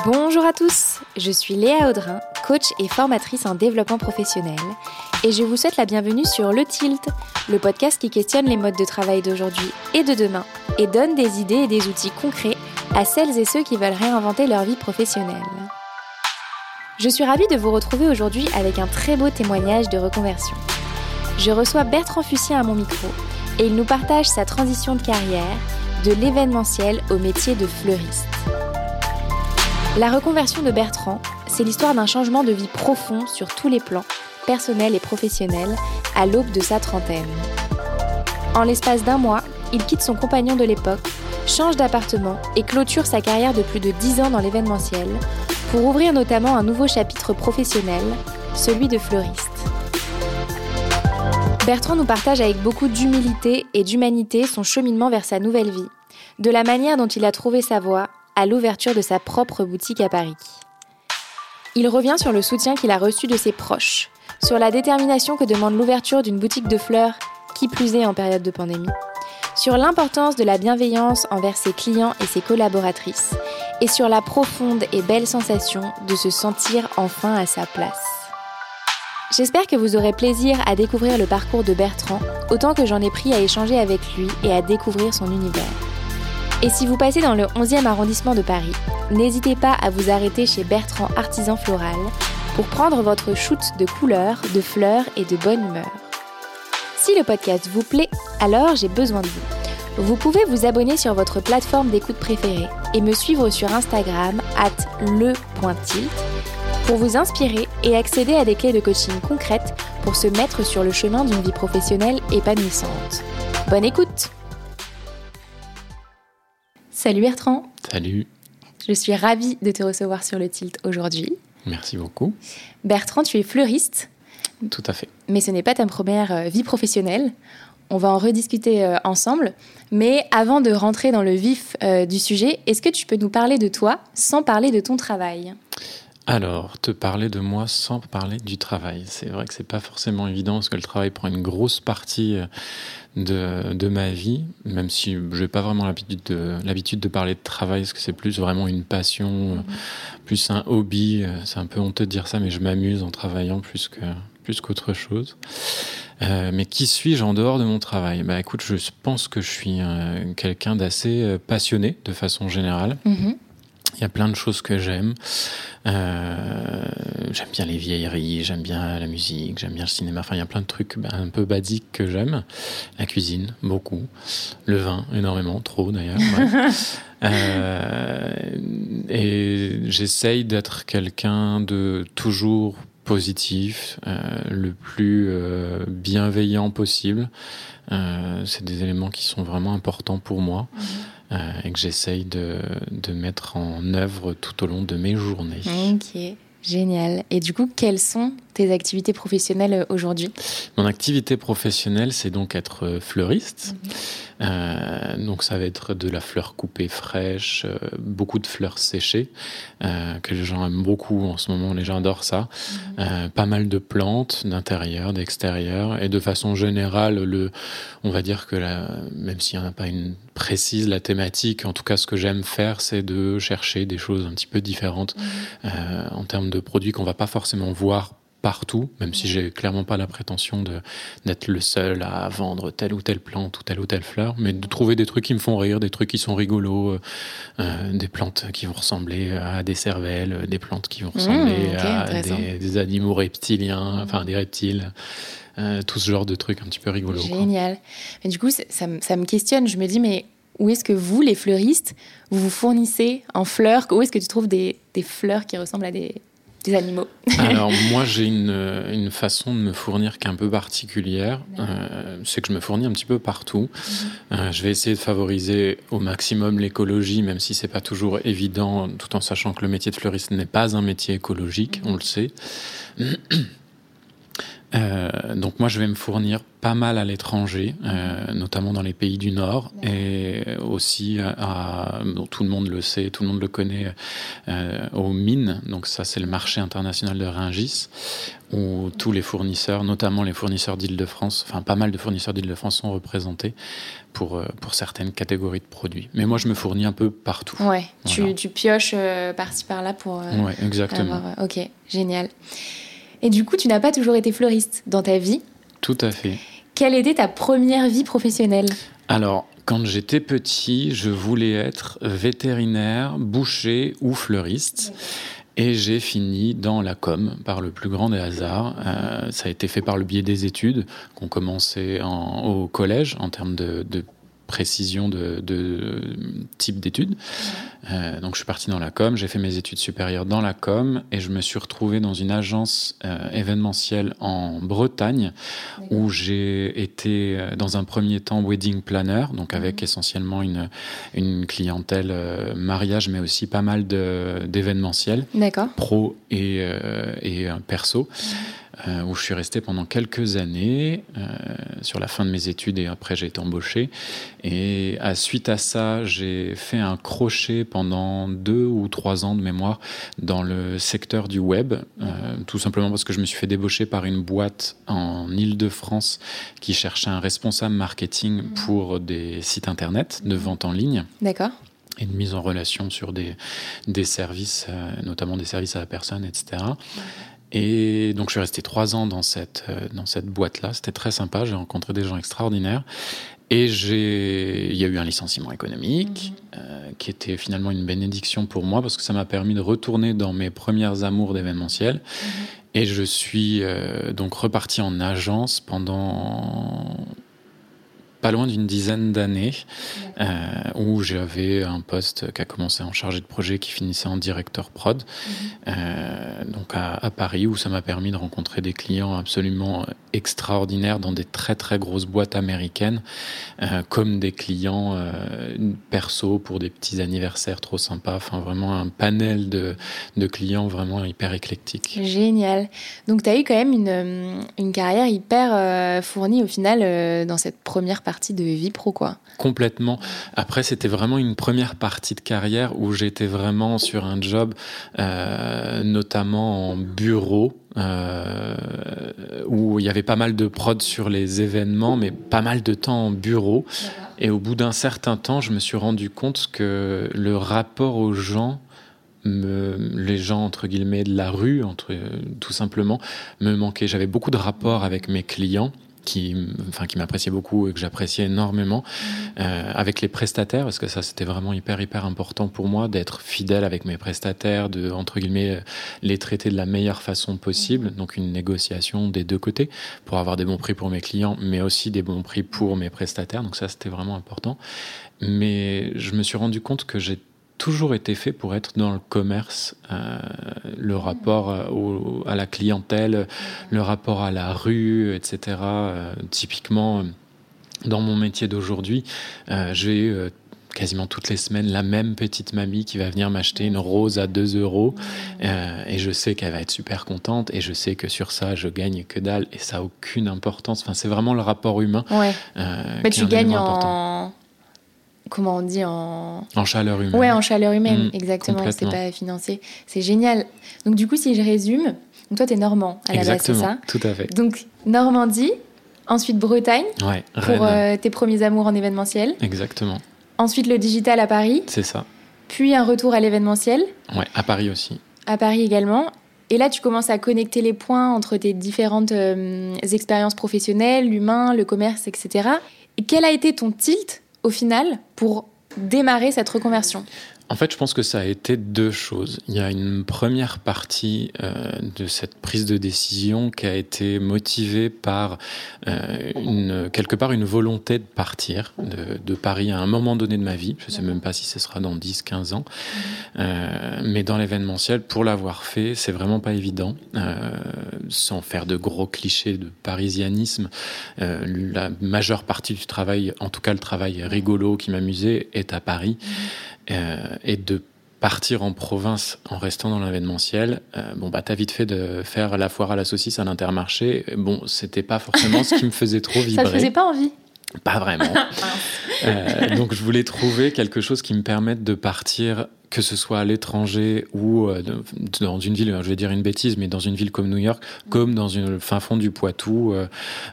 Bonjour à tous, je suis Léa Audrin, coach et formatrice en développement professionnel, et je vous souhaite la bienvenue sur Le Tilt, le podcast qui questionne les modes de travail d'aujourd'hui et de demain, et donne des idées et des outils concrets à celles et ceux qui veulent réinventer leur vie professionnelle. Je suis ravie de vous retrouver aujourd'hui avec un très beau témoignage de reconversion. Je reçois Bertrand Fussien à mon micro, et il nous partage sa transition de carrière de l'événementiel au métier de fleuriste. La reconversion de Bertrand, c'est l'histoire d'un changement de vie profond sur tous les plans, personnels et professionnels, à l'aube de sa trentaine. En l'espace d'un mois, il quitte son compagnon de l'époque, change d'appartement et clôture sa carrière de plus de 10 ans dans l'événementiel, pour ouvrir notamment un nouveau chapitre professionnel, celui de fleuriste. Bertrand nous partage avec beaucoup d'humilité et d'humanité son cheminement vers sa nouvelle vie, de la manière dont il a trouvé sa voie à l'ouverture de sa propre boutique à Paris. Il revient sur le soutien qu'il a reçu de ses proches, sur la détermination que demande l'ouverture d'une boutique de fleurs, qui plus est en période de pandémie, sur l'importance de la bienveillance envers ses clients et ses collaboratrices, et sur la profonde et belle sensation de se sentir enfin à sa place. J'espère que vous aurez plaisir à découvrir le parcours de Bertrand, autant que j'en ai pris à échanger avec lui et à découvrir son univers. Et si vous passez dans le 11e arrondissement de Paris, n'hésitez pas à vous arrêter chez Bertrand Artisan Floral pour prendre votre shoot de couleurs, de fleurs et de bonne humeur. Si le podcast vous plaît, alors j'ai besoin de vous. Vous pouvez vous abonner sur votre plateforme d'écoute préférée et me suivre sur Instagram at le.tilt pour vous inspirer et accéder à des clés de coaching concrètes pour se mettre sur le chemin d'une vie professionnelle épanouissante. Bonne écoute Salut Bertrand Salut Je suis ravie de te recevoir sur le Tilt aujourd'hui. Merci beaucoup. Bertrand, tu es fleuriste. Tout à fait. Mais ce n'est pas ta première euh, vie professionnelle. On va en rediscuter euh, ensemble. Mais avant de rentrer dans le vif euh, du sujet, est-ce que tu peux nous parler de toi sans parler de ton travail? Alors, te parler de moi sans parler du travail. C'est vrai que c'est pas forcément évident parce que le travail prend une grosse partie de, de ma vie, même si je n'ai pas vraiment l'habitude de, l'habitude de parler de travail, parce que c'est plus vraiment une passion, mm-hmm. plus un hobby. C'est un peu honteux de dire ça, mais je m'amuse en travaillant plus que plus qu'autre chose. Euh, mais qui suis-je en dehors de mon travail? Bah écoute, je pense que je suis euh, quelqu'un d'assez euh, passionné de façon générale. Mm-hmm. Il y a plein de choses que j'aime. Euh, j'aime bien les vieilleries, j'aime bien la musique, j'aime bien le cinéma. Enfin, il y a plein de trucs ben, un peu basiques que j'aime. La cuisine, beaucoup. Le vin, énormément, trop d'ailleurs. euh, et j'essaye d'être quelqu'un de toujours positif, euh, le plus euh, bienveillant possible. Euh, c'est des éléments qui sont vraiment importants pour moi. Mhm. Euh, et que j'essaye de, de, mettre en œuvre tout au long de mes journées. Ok, génial. Et du coup, quelles sont tes activités professionnelles aujourd'hui Mon activité professionnelle, c'est donc être fleuriste. Mhm. Euh, donc ça va être de la fleur coupée fraîche, euh, beaucoup de fleurs séchées, euh, que les gens aiment beaucoup en ce moment, les gens adorent ça. Mhm. pas mal de plantes d'intérieur, d'extérieur, et de façon générale, le, on va dire que la, même s'il n'y en a pas une précise, la thématique, en tout cas ce que j'aime faire, c'est de chercher des choses un petit peu différentes mhm. en termes de produits qu'on va pas forcément voir partout, même si j'ai clairement pas la prétention de d'être le seul à vendre telle ou telle plante ou telle ou telle fleur, mais de trouver des trucs qui me font rire, des trucs qui sont rigolos, euh, euh des plantes qui vont ressembler à des cervelles, des plantes qui vont mmh, ressembler à des, des, animaux reptiliens, mmh. enfin des reptiles. Euh, tout ce genre de trucs un petit peu rigolos. Génial. Mais du coup, ça, ça, me questionne. Je me dis, mais où est-ce que vous, les fleuristes, vous vous fournissez en fleurs? Où est-ce que tu trouves des, des fleurs qui ressemblent à des, des animaux Alors moi j'ai une, une, façon de me fournir qui est un peu particulière. Euh, c'est que je me fournis un petit peu partout. Mhm. Euh, je vais essayer de favoriser au maximum l'écologie, même si c'est pas toujours évident, tout en sachant que le métier de fleuriste n'est pas un métier écologique, mhm. on le sait. Euh, donc moi, je vais me fournir pas mal à l'étranger, euh, notamment dans les pays du Nord, et aussi à, tout le monde le sait, tout le monde le connaît, euh, aux mines. Donc ça, c'est le marché international de Ringis, où tous les fournisseurs, notamment les fournisseurs d'Île-de-France, enfin pas mal de fournisseurs d'Île-de-France sont représentés pour, euh, pour certaines catégories de produits. Mais moi, je me fournis un peu partout. Ouais, tu, tu, pioches euh, par-ci par-là pour. Euh, ouais, exactement. ok, génial. Et du coup, tu n'as pas toujours été fleuriste dans ta vie Tout à fait. Quelle était ta première vie professionnelle? Alors, quand j'étais petit, je voulais être vétérinaire, boucher ou fleuriste. Et j'ai fini dans la com par le plus grand des hasards. Euh, ça a été fait par le biais des études qu'on commençait en, au collège en termes de, de précision de, de type d'études. Euh, donc je suis parti dans la com, j'ai fait mes études supérieures dans la com et je me suis retrouvé dans une agence euh, événementielle en Bretagne où j'ai été euh, dans un premier temps wedding planner, donc avec mhm. essentiellement une, une clientèle euh, mariage mais aussi pas mal d'événementiels pro et, et perso. Euh, où je suis resté pendant quelques années euh, sur la fin de mes études et après j'ai été embauché. Et à suite à ça, j'ai fait un crochet pendant deux ou trois ans de mémoire dans le secteur du web, euh, tout simplement parce que je me suis fait débaucher par une boîte en Île-de-France qui cherchait un responsable marketing pour des sites internet de vente en ligne. D'accord et de mise en relation sur des, des services, notamment des services à la personne, etc. Et donc je suis resté trois ans dans cette, euh, dans cette boîte-là. C'était très sympa, j'ai rencontré des gens extraordinaires. Et il y a eu un licenciement économique mmh. euh, qui était finalement une bénédiction pour moi parce que ça m'a permis de retourner dans mes premières amours d'événementiel. Mmh. Et je suis euh, donc reparti en agence pendant pas loin d'une dizaine d'années, euh, où j'avais un poste qui a commencé en chargé de projet, qui finissait en directeur prod, mhm. euh, donc à, à, Paris, où ça m'a permis de rencontrer des clients absolument extraordinaires dans des très très grosses boîtes américaines, euh, comme des clients euh, perso pour des petits anniversaires trop sympas, enfin vraiment un panel de, de clients vraiment hyper éclectique. Génial. Donc tu as eu quand même une, une carrière hyper euh, fournie au final dans cette première partie de vie pro, quoi. Complètement. Après, c'était vraiment une première partie de carrière où j'étais vraiment sur un job, euh, notamment en bureau, euh, où il y avait pas mal de prod sur les événements, mais pas mal de temps en bureau. Et au bout d'un certain temps, je me suis rendu compte que le rapport aux gens, me, les gens entre guillemets de la rue, entre, tout simplement, me manquait. J'avais beaucoup de rapports avec mes clients qui, enfin, qui m'appréciait beaucoup et que j'appréciais énormément euh, avec les prestataires, parce que ça c'était vraiment hyper hyper important pour moi d'être fidèle avec mes prestataires, de entre guillemets les traiter de la meilleure façon possible, donc une négociation des deux côtés pour avoir des bons prix pour mes clients, mais aussi des bons prix pour mes prestataires, donc ça c'était vraiment important. Mais je me suis rendu compte que j'ai toujours été fait pour être dans le commerce, euh, le rapport euh, au, à la clientèle, le rapport à la rue, etc. Euh, typiquement, dans mon métier d'aujourd'hui, euh, j'ai euh, quasiment toutes les semaines la même petite mamie qui va venir m'acheter une rose à 2 euros euh, et je sais qu'elle va être super contente et je sais que sur ça je gagne que dalle et ça a aucune importance enfin c'est vraiment le rapport humain ouais. mais tu gagnes en comment on dit en en chaleur humaine. Ouais, en chaleur humaine, mmh, exactement. C'est pas financier. C'est génial. Donc du coup, si je résume, donc toi, tu es normand à la base, c'est ça Tout à fait. Donc Normandie, ensuite Bretagne ouais, pour euh, tes premiers amours en événementiel. Exactement. Ensuite le digital à Paris. C'est ça. Puis un retour à l'événementiel. Ouais, à Paris aussi. À Paris également. Et là, tu commences à connecter les points entre tes différentes euh, expériences professionnelles, l'humain, le commerce, etc. Et quel a été ton tilt au final pour démarrer cette reconversion en fait, je pense que ça a été deux choses. Il y a une première partie euh, de cette prise de décision qui a été motivée par euh, une, quelque part une volonté de partir de, de, Paris à un moment donné de ma vie. Je ne sais même pas si ce sera dans 10, 15 ans. Euh, mais dans l'événementiel, pour l'avoir fait, c'est vraiment pas évident. Sans faire de gros clichés de parisianisme, la majeure partie du travail, en tout cas le travail rigolo qui m'amusait, est à Paris. Euh, et de partir en province en restant dans l'événementiel, euh, bon bah t'as vite fait de faire la foire à la saucisse à l'intermarché. Bon, c'était pas forcément ce qui me faisait trop vibrer. Ça te faisait pas envie Pas vraiment. euh, donc je voulais trouver quelque chose qui me permette de partir que ce soit à l'étranger ou euh, dans une ville, je vais dire une bêtise, mais dans une ville comme New York, comme dans une fin fond du Poitou, euh,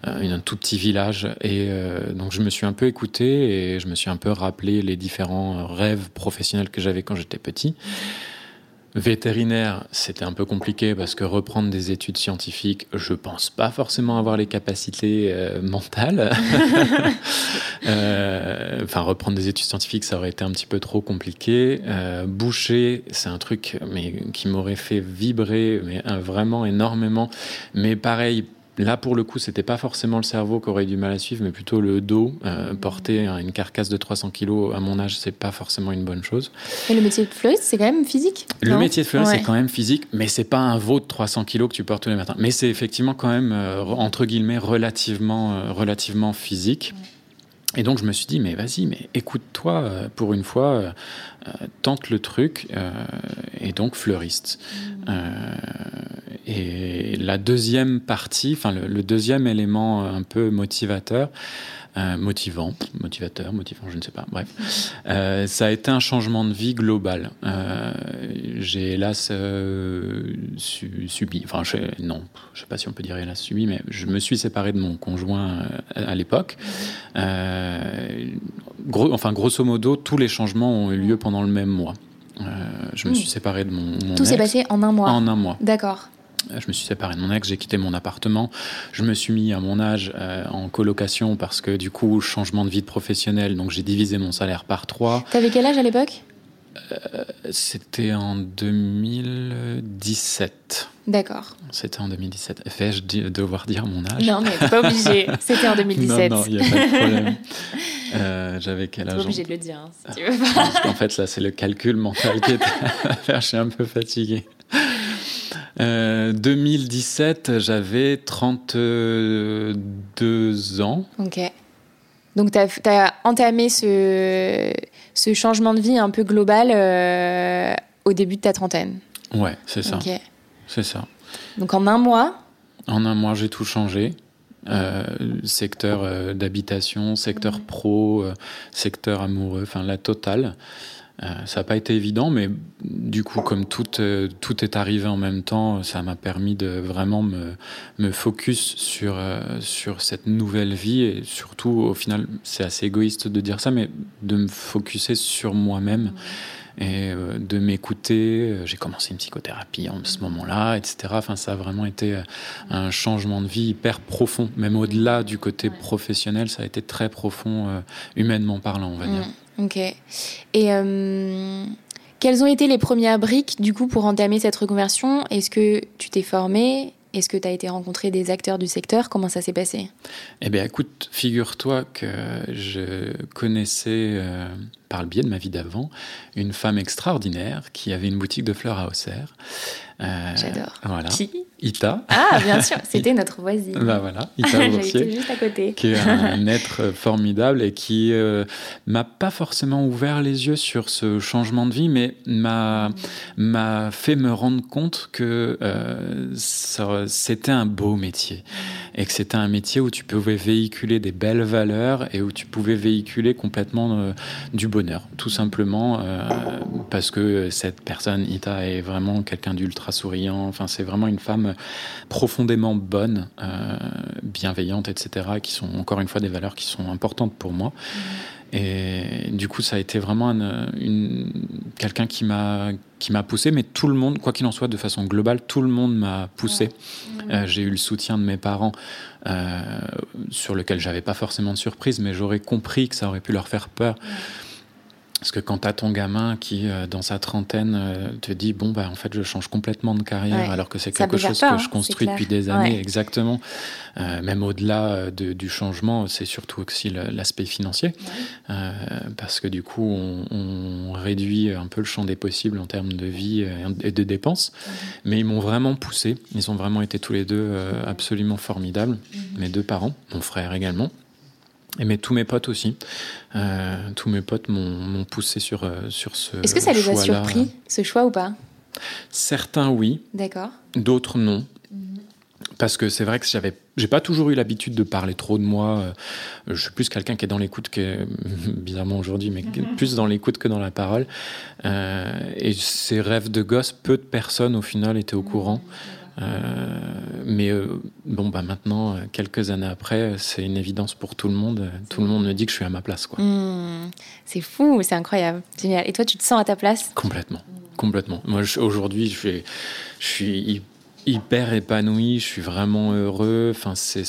un tout petit village. Et euh, donc je me suis un peu écouté et je me suis un peu rappelé les différents rêves professionnels que j'avais quand j'étais petit. Vétérinaire, c'était un peu compliqué parce que reprendre des études scientifiques, je pense pas forcément avoir les capacités euh, mentales. euh, enfin, reprendre des études scientifiques, ça aurait été un petit peu trop compliqué. Euh, boucher, c'est un truc mais, qui m'aurait fait vibrer mais, vraiment énormément. Mais pareil, Là, pour le coup, c'était pas forcément le cerveau qui aurait du mal à suivre, mais plutôt le dos. Euh, porter une carcasse de 300 kilos à mon âge, c'est pas forcément une bonne chose. Et le métier de fleuriste, c'est quand même physique Le métier de fleuriste, ouais. c'est quand même physique, mais c'est pas un veau de 300 kilos que tu portes tous les matins. Mais c'est effectivement quand même, euh, entre guillemets, relativement, euh, relativement physique. Et donc je me suis dit, mais vas-y, mais écoute-toi euh, pour une fois, euh, tente le truc, euh, et donc fleuriste. Mmh. et la deuxième partie, enfin le, le, deuxième élément un peu motivateur, motivant, motivateur, motivant, je ne sais pas, bref, euh, ça a été un changement de vie global. Euh, j'ai hélas euh, su, subi, enfin je, non, je ne sais pas si on peut dire hélas subi, mais je me suis séparé de mon conjoint à l'époque. Gros, enfin grosso modo, tous les changements ont eu lieu pendant le même mois. je me mmh. suis séparé de mon, mon Tout s'est passé en un mois. En un mois. D'accord. Je me suis séparé de mon ex, j'ai quitté mon appartement. Je me suis mis à mon âge euh, en colocation parce que du coup, changement de vie de professionnel, donc j'ai divisé mon salaire par trois. T'avais quel âge à l'époque? Euh, C'était en 2017. D'accord. C'était en 2017. Fais-je devoir dire mon âge? Non, mais pas obligé. C'était en 2017. non, non, il n'y a pas de problème. euh, J'avais quel âge Pas obligé de le dire, hein, si tu veux pas. en fait, là, c'est le calcul mental qui est à faire. Je suis un peu fatigué. Euh, 2017, j'avais 32 ans. Ok. Donc, tu as, as, entamé ce, ce, changement de vie un peu global euh, au début de ta trentaine. Ouais, c'est ça. Ok. C'est ça. Donc, en un mois? En un mois, j'ai tout changé. Euh, secteur euh, d'habitation, secteur pro, euh, secteur amoureux, enfin la totale. Euh, ça n'a pas été évident, mais du coup, comme tout, euh, tout est arrivé en même temps, ça m'a permis de vraiment me, me focus sur, euh, sur cette nouvelle vie et surtout, au final, c'est assez égoïste de dire ça, mais de me focuser sur moi-même et de m'écouter. J'ai commencé une psychothérapie en ce moment-là, etc. Enfin, ça a vraiment été un changement de vie hyper profond, même au-delà du côté professionnel, ça a été très profond, humainement parlant, on va dire. Ok. Et euh, quelles ont été les premières briques du coup pour entamer cette reconversion? Est-ce que tu t'es formé? Est-ce que tu as été rencontré des acteurs du secteur? Comment ça s'est passé? Eh bien, écoute, figure-toi que je connaissais, euh, par le biais de ma vie d'avant, une femme extraordinaire qui avait une boutique de fleurs à Auxerre. Euh, J'adore. Voilà. Qui? Ita. Ah, bien sûr, c'était notre voisine. Bah voilà, Ita Boursier, juste à côté. qui est un être formidable et qui euh, m'a pas forcément ouvert les yeux sur ce changement de vie, mais m'a m'a fait me rendre compte que euh, c'était un beau métier et que c'était un métier où tu pouvais véhiculer des belles valeurs et où tu pouvais véhiculer complètement euh, du bonheur, tout simplement euh, parce que cette personne, Ita, est vraiment quelqu'un d'ultra souriant. Enfin, c'est vraiment une femme profondément bonnes, euh, bienveillantes, etc., qui sont encore une fois des valeurs qui sont importantes pour moi. Et du coup, ça a été vraiment une, une, quelqu'un qui m'a qui m'a poussé, mais tout le monde, quoi qu'il en soit, de façon globale, tout le monde m'a poussé. Ouais. Euh, J'ai eu le soutien de mes parents, euh, sur lequel j'avais pas forcément de surprise, mais j'aurais compris que ça aurait pu leur faire peur. Parce que quand tu as ton gamin qui, euh, dans sa trentaine, euh, te dit Bon, bah, en fait, je change complètement de carrière, ouais. alors que c'est quelque chose peur, que je construis depuis des années, ouais. exactement. Euh, même au-delà de, du changement, c'est surtout aussi l'aspect financier. Ouais. parce que du coup, on, on, réduit un peu le champ des possibles en termes de vie et de dépenses. Mais ils m'ont vraiment poussé. Ils ont vraiment été tous les deux absolument formidables, mes deux parents, mon frère également. Et mais tous mes potes aussi. Euh, tous mes potes m'ont poussé sur, euh, sur ce Est-ce que ça les a surpris, ce choix ou pas? Certains, oui. D'accord. D'autres, non. Parce que c'est vrai que j'avais, j'ai pas toujours eu l'habitude de parler trop de moi. Euh, je suis plus quelqu'un qui est dans l'écoute que, bizarrement aujourd'hui, mais mhm. plus dans l'écoute que dans la parole. et ces rêves de gosse, peu de personnes au final étaient au courant. Euh, mais euh, bon, bah maintenant, euh, quelques années après, c'est une évidence pour tout le monde. Tout le monde me dit que je suis à ma place. Quoi. Hmm. c'est fou, c'est incroyable. Génial. Et toi, tu te sens à ta place? Complètement. Complètement. Moi, aujourd'hui, je suis, je suis hyper épanoui, je suis vraiment heureux. Enfin, c'est.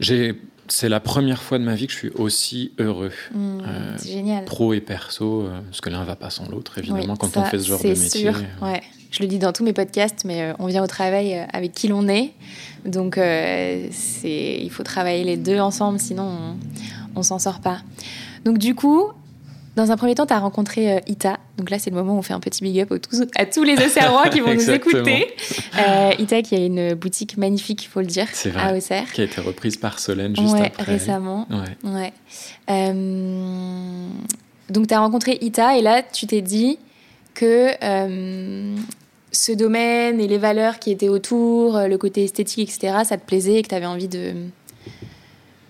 j'ai c'est la première fois de ma vie que je suis aussi heureux. Hmm, c'est génial. Pro et perso, parce que l'un va pas sans l'autre, évidemment, quand on fait ce genre de métier. Sûr. Ouais. Je le dis dans tous mes podcasts, mais euh, on vient au travail euh, avec qui l'on est. Donc, euh, c'est, il faut travailler les deux ensemble, sinon on, ne s'en sort pas. Donc, du coup, dans un premier temps, tu as rencontré Ita. Donc là, c'est le moment où on fait un petit big up à tous les Auxerrois qui vont nous écouter. Ita qui a une boutique magnifique, il faut le dire, à Auxerre. Qui a été reprise par Solène juste ouais, après. récemment. Ouais. donc tu as rencontré Ita et là, tu t'es dit que ce domaine et les valeurs qui étaient autour, euh, le côté esthétique, etc., ça te plaisait et que tu avais envie de,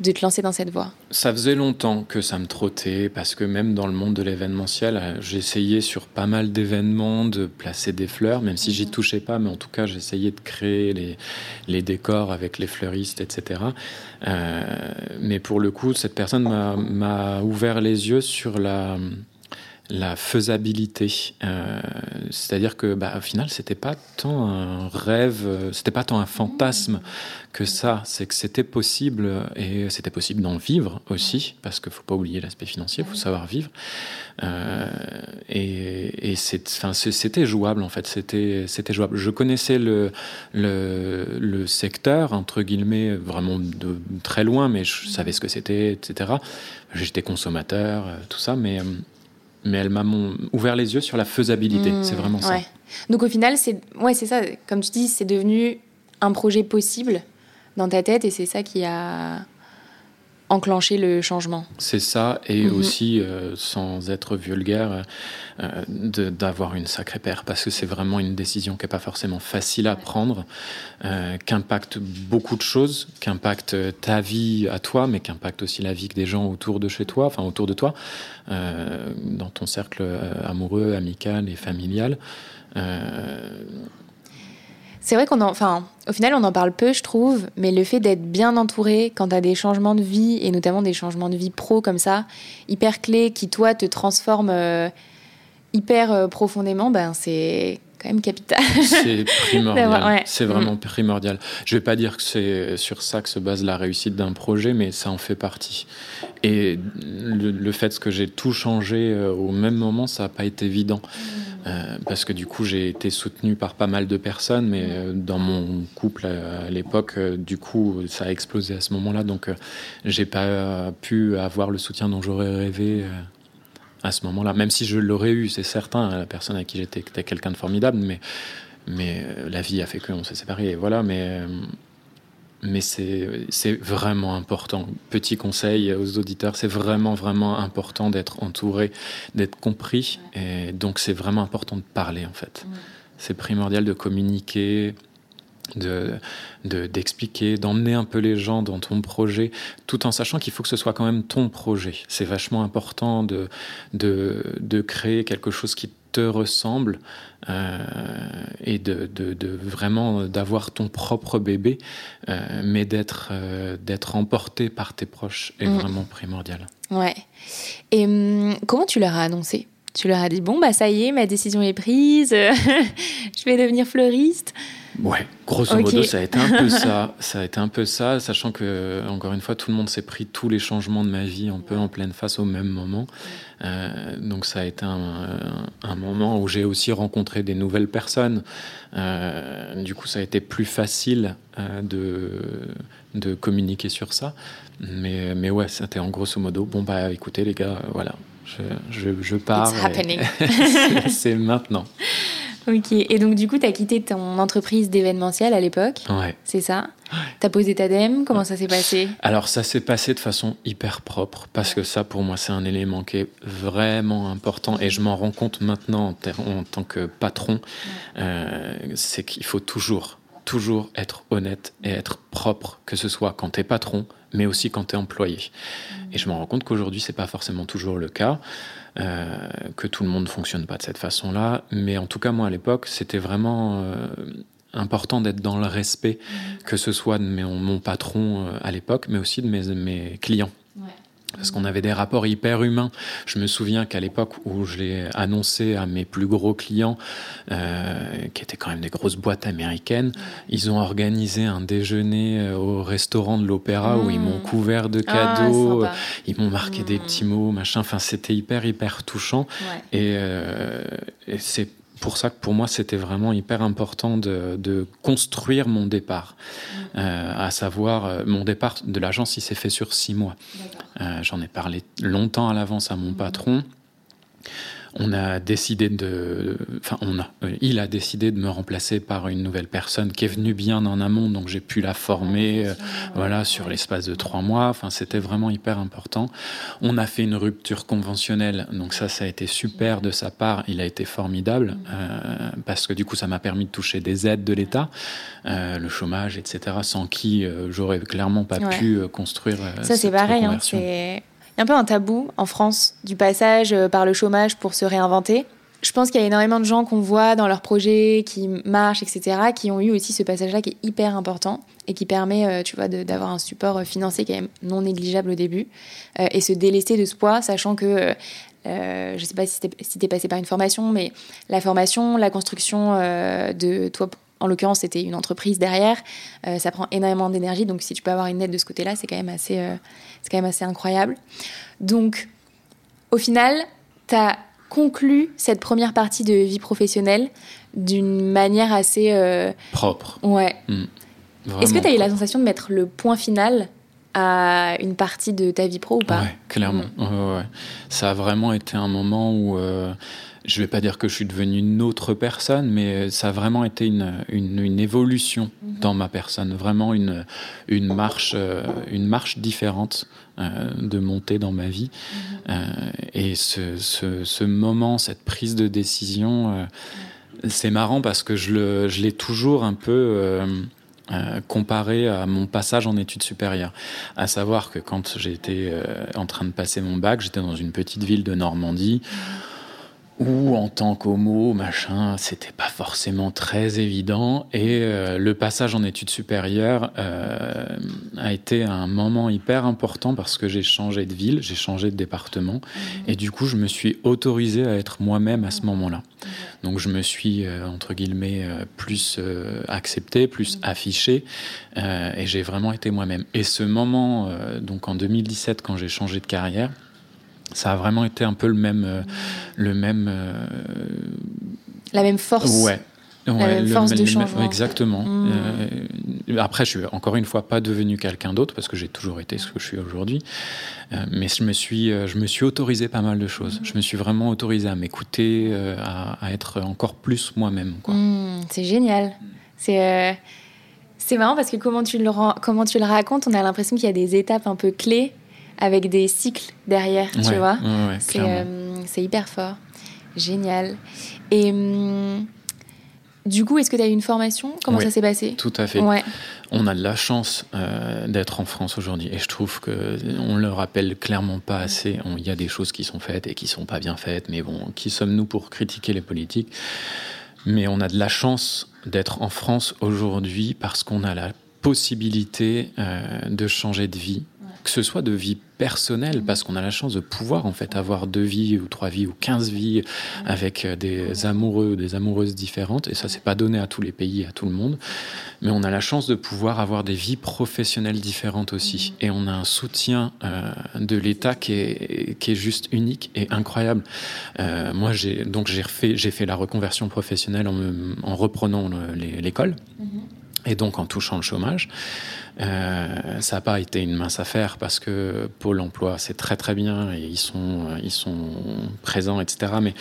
de te lancer dans cette voie? Ça faisait longtemps que ça me trottait parce que même dans le monde de l'événementiel, euh, j'essayais sur pas mal d'événements de placer des fleurs, même si j'y mhm. touchais pas, mais en tout cas j'essayais de créer les, les, décors avec les fleuristes, etc. Euh, mais pour le coup, cette personne m'a ouvert les yeux sur la la faisabilité. Euh, c'est-à-dire que, bah, au final, c'était pas tant un rêve, euh, c'était pas tant un fantasme que ça. C'est que c'était possible et c'était possible d'en vivre aussi, parce qu'il faut pas oublier l'aspect financier, il faut savoir vivre. Euh, et, c'était jouable en fait. C'était jouable. Je connaissais le, le, le secteur entre guillemets vraiment de très loin, mais je savais ce que c'était, etc. J'étais consommateur, tout ça, mais mais elle m'a ouvert les yeux sur la faisabilité. Mmh, c'est vraiment ça. Donc au final, c'est ouais, c'est ça. Comme tu dis, c'est devenu un projet possible dans ta tête et c'est ça qui a enclencher le changement. C'est ça, et mhm. aussi, euh, sans être vulgaire, euh, d'avoir une sacrée paire, parce que c'est vraiment une décision qui n'est pas forcément facile à prendre, euh, qui impacte beaucoup de choses, qui impacte ta vie à toi, mais qui impacte aussi la vie des gens autour de chez toi, enfin autour de toi, dans ton cercle amoureux, amical et familial. C'est vrai qu'on au final, on en parle peu, je trouve, mais le fait d'être bien entouré quand tu as des changements de vie, et notamment des changements de vie pro comme ça, hyper clés, qui toi te transforment euh, hyper euh, profondément, ben c'est quand même capital. C'est primordial. C'est vraiment mm. primordial. Je vais pas dire que c'est sur ça que se base la réussite d'un projet, mais ça en fait partie. Et le, fait que j'ai tout changé euh, au même moment, ça n'a pas été évident. Mm. Euh, parce que du coup j'ai été soutenu par pas mal de personnes, mais euh, dans mon couple à, l'époque, euh, du coup ça a explosé à ce moment-là, donc j'ai pas pu avoir le soutien dont j'aurais rêvé à ce moment-là, même si je l'aurais eu, c'est certain, la personne à qui j'étais était quelqu'un de formidable, mais, mais la vie a fait qu'on s'est séparés, et voilà, mais mais c'est vraiment important. Petit conseil aux auditeurs, c'est vraiment, vraiment important d'être entouré, d'être compris. Et donc, c'est vraiment important de parler, en fait. C'est primordial de communiquer, d'expliquer, de, d'emmener un peu les gens dans ton projet, tout en sachant qu'il faut que ce soit quand même ton projet. C'est vachement important de, de, de, créer quelque chose qui te ressemble euh, et de, de, vraiment d'avoir ton propre bébé, euh, mais d'être euh, d'être emporté par tes proches est mm. vraiment primordial. Ouais. Et hum, comment tu leur as annoncé? Tu leur as dit bon bah ça y est, ma décision est prise, je vais devenir fleuriste. Ouais, grosso modo, ça a été un peu ça. Ça a été un peu ça, sachant que, encore une fois, tout le monde s'est pris tous les changements de ma vie un peu en pleine face au même moment. Euh, donc, ça a été un, moment où j'ai aussi rencontré des nouvelles personnes. Euh, du coup, ça a été plus facile euh, de, de communiquer sur ça. Mais, mais ouais, c'était en grosso modo, bon, bah écoutez, les gars, voilà, je, je, je pars. c'est maintenant. Ok, et donc du coup, tu as quitté ton entreprise d'événementiel à l'époque. Ouais. C'est ça? Tu as posé ta DEM, comment ça s'est passé? Alors ça s'est passé de façon hyper propre, parce que ça pour moi c'est un élément qui est vraiment important, et je m'en rends compte maintenant en, tant que patron, euh, c'est qu'il faut toujours, toujours être honnête et être propre, que ce soit quand tu es patron, mais aussi quand tu es employé. Et je me rends compte qu'aujourd'hui, c'est pas forcément toujours le cas. Euh, que tout le monde fonctionne pas de cette façon-là. Mais en tout cas, moi, à l'époque, c'était vraiment euh, important d'être dans le respect, que ce soit de mon, patron euh, à l'époque, mais aussi de mes, mes clients. Parce qu'on avait des rapports hyper humains. Je me souviens qu'à l'époque où je l'ai annoncé à mes plus gros clients, euh, qui étaient quand même des grosses boîtes américaines, ils ont organisé un déjeuner euh, au restaurant de l'Opéra où ils m'ont mmh. couvert de ah, cadeaux, ils m'ont marqué des mmh. petits mots, machin. Enfin, c'était hyper, hyper touchant. Et, euh, et c'est pour ça que pour moi, c'était vraiment hyper important de, construire mon départ. Mm. Euh, à savoir, euh, mon départ de l'agence, il s'est fait sur six mois. Euh, j'en ai parlé longtemps à l'avance à mon mm. patron on a décidé de, enfin on a, euh, il a décidé de me remplacer par une nouvelle personne qui est venue bien en amont, donc j'ai pu la former, euh, voilà, sur l'espace de trois mois. Enfin, c'était vraiment hyper important. On a fait une rupture conventionnelle, donc ça, ça a été super de sa part. Il a été formidable euh, parce que du coup, ça m'a permis de toucher des aides de l'État, le chômage, etc. Sans qui j'aurais clairement pas pu construire. ça, c'est pareil. Hein, c'est un peu un tabou en France du passage euh, par le chômage pour se réinventer. Je pense qu'il y a énormément de gens qu'on voit dans leurs projets, qui marchent, etc., qui ont eu aussi ce passage-là qui est hyper important et qui permet, euh, tu vois, d'avoir un support euh, financier quand même non négligeable au début et se délester de ce poids, sachant que je ne sais pas si tu es, passé par une formation, mais la formation, la construction de toi, en l'occurrence, c'était une entreprise derrière. ça prend énormément d'énergie, donc si tu peux avoir une aide de ce côté-là, c'est quand même assez, c'est quand même assez incroyable. Donc, au final, tu as conclu cette première partie de vie professionnelle d'une manière assez... Euh, propre. Ouais. Hmm. Est-ce que tu as eu la sensation de mettre le point final à une partie de ta vie pro ou pas Ouais, clairement. Hmm. Ça a vraiment été un moment où... Euh, je vais pas dire que je suis devenu une autre personne, mais ça a vraiment été une, une, évolution mhm. dans ma personne, vraiment une, une, marche, euh, une marche différente euh, de monter dans ma vie. Mhm. Euh, et ce, ce, ce, moment, cette prise de décision, c'est marrant parce que je l'ai toujours un peu... comparé à mon passage en études supérieures. À savoir que quand j'étais en train de passer mon bac, j'étais dans une petite ville de Normandie. Ou en tant qu'homo, machin, c'était pas forcément très évident. Et euh, le passage en études supérieures euh, a été un moment hyper important parce que j'ai changé de ville, j'ai changé de département. Mhm. Et du coup, je me suis autorisé à être moi-même à ce moment-là. Donc, je me suis, euh, entre guillemets, plus accepté, plus mhm. affiché. et j'ai vraiment été moi-même. Et ce moment, donc en 2017, quand j'ai changé de carrière, ça a vraiment été un peu le même, euh, le même. Euh, la même force. Ouais. la même force de changement. exactement. Hmm. Euh, après, je suis encore une fois pas devenu quelqu'un d'autre parce que j'ai toujours été ce que je suis aujourd'hui. mais je me suis, je me suis autorisé pas mal de choses. Je me suis vraiment autorisé à m'écouter, à, être encore plus moi-même. Hmm, c'est génial. C'est c'est marrant parce que comment tu le comment tu le racontes, on a l'impression qu'il y a des étapes un peu clés avec des cycles derrière, tu vois. Euh, c'est hyper fort. Génial. Et hum, du coup, est-ce que tu as eu une formation? Comment ça s'est passé? Tout à fait. On a de la chance euh, d'être en France aujourd'hui et je trouve que on le rappelle clairement pas assez. Il y a des choses qui sont faites et qui sont pas bien faites, mais bon, qui sommes-nous pour critiquer les politiques? Mais on a de la chance d'être en France aujourd'hui parce qu'on a la possibilité euh, de changer de vie que ce soit de vie personnelle, parce qu'on a la chance de pouvoir en fait avoir deux vies ou trois vies ou quinze vies avec euh, des amoureux, des amoureuses différentes, et ça c'est pas donné à tous les pays, à tout le monde, mais on a la chance de pouvoir avoir des vies professionnelles différentes aussi, et on a un soutien euh, de l'État qui est, qui est juste unique et incroyable. Euh, moi j'ai donc j'ai j'ai fait la reconversion professionnelle en, en reprenant l'école. Et donc en touchant le chômage, euh, ça n'a pas été une mince affaire parce que Pôle Emploi c'est très très bien et ils sont ils sont présents etc. Mais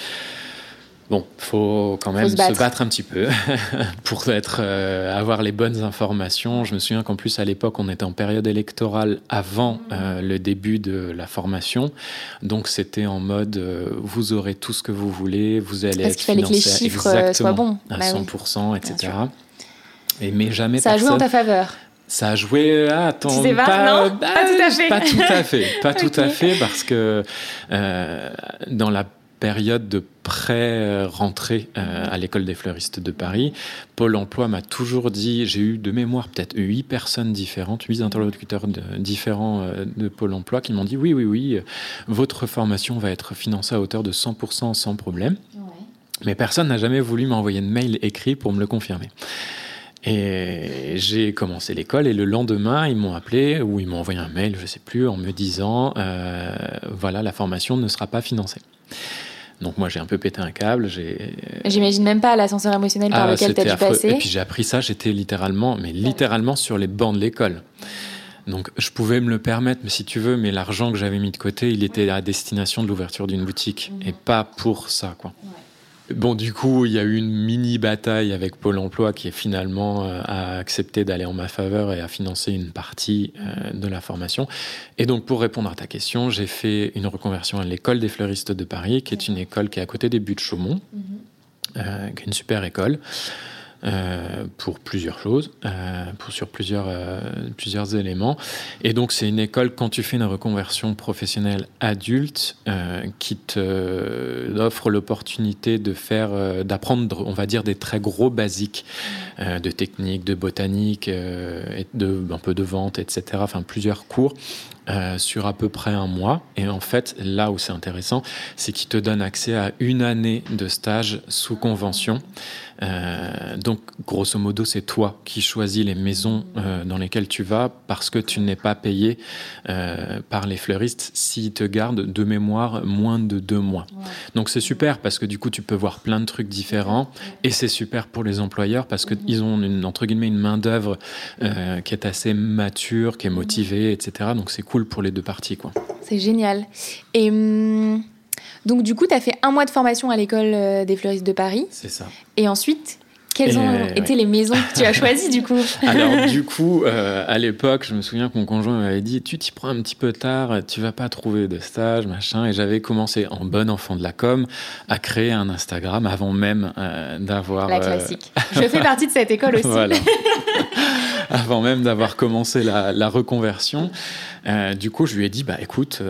Bon, faut quand même se battre. un petit peu pour être, euh, avoir les bonnes informations. Je me souviens qu'en plus à l'époque on était en période électorale avant mm. euh, le début de la formation, donc c'était en mode euh, vous aurez tout ce que vous voulez, vous allez Parce être fallait que les chiffres soient bons à 100%, bah etc. Mais jamais ça a joué en ta faveur. Ça a joué, ah, attends, pas, pas, pas, tout à fait. Pas tout à fait, pas tout à fait, parce que dans la période de pré-rentrée euh, à l'école des fleuristes de Paris, Pôle emploi m'a toujours dit, j'ai eu de mémoire peut-être huit personnes différentes, huit interlocuteurs différents euh, de Pôle emploi qui m'ont dit oui, oui, oui, votre formation va être financée à hauteur de 100% sans problème. Mais personne n'a jamais voulu m'envoyer de mail écrit pour me le confirmer. Et j'ai commencé l'école et le lendemain, ils m'ont appelé ou ils m'ont envoyé un mail, je ne sais plus, en me disant euh, voilà, la formation ne sera pas financée. Donc moi j'ai un peu pété un câble. J'imagine même pas l'ascenseur émotionnel par ah, lequel tu as dû passer. Et puis j'ai appris ça, j'étais littéralement, mais littéralement sur les bancs de l'école. Donc je pouvais me le permettre, mais si tu veux, mais l'argent que j'avais mis de côté, il était à destination de l'ouverture d'une boutique et pas pour ça, quoi. Bon, du coup, il y a eu une mini bataille avec Pôle Emploi qui est finalement euh, a accepté d'aller en ma faveur et a financé une partie euh, de la formation. Et donc, pour répondre à ta question, j'ai fait une reconversion à l'école des fleuristes de Paris, qui est une école qui est à côté des buts de Chaumont, mhm. euh, qui est une super école. Euh, pour plusieurs choses, euh, sur plusieurs, euh, plusieurs éléments. Et donc, c'est une école, quand tu fais une reconversion professionnelle adulte, qui te offre l'opportunité de faire, d'apprendre, on va dire, des très gros basiques de technique, de botanique, un peu de vente, etc. Enfin, plusieurs cours sur à peu près un mois. Et en fait, là où c'est intéressant, c'est qu'il te donne accès à une année de stage sous convention. Euh, donc, grosso modo, c'est toi qui choisis les maisons euh, dans lesquelles tu vas parce que tu n'es pas payé euh, par les fleuristes s'ils te gardent de mémoire moins de deux mois. Donc, c'est super parce que du coup, tu peux voir plein de trucs différents et c'est super pour les employeurs parce qu'ils ont une, entre guillemets une main-d'œuvre qui est assez mature, qui est motivée, etc. Donc, c'est cool pour les deux parties. quoi. C'est génial. Et. Hum, donc, du coup, tu as fait un mois de formation à l'école euh, des fleuristes de Paris. C'est ça. Et ensuite, quelles ont été les maisons que tu as choisies du coup Alors du coup, euh, à l'époque, je me souviens que mon conjoint m'avait dit "Tu t'y prends un petit peu tard, tu vas pas trouver de stage, machin." Et j'avais commencé en bon enfant de la com à créer un Instagram avant même euh, d'avoir la classique. je fais partie de cette école aussi. Voilà. avant même d'avoir commencé la, la reconversion, du coup, je lui ai dit "Bah écoute."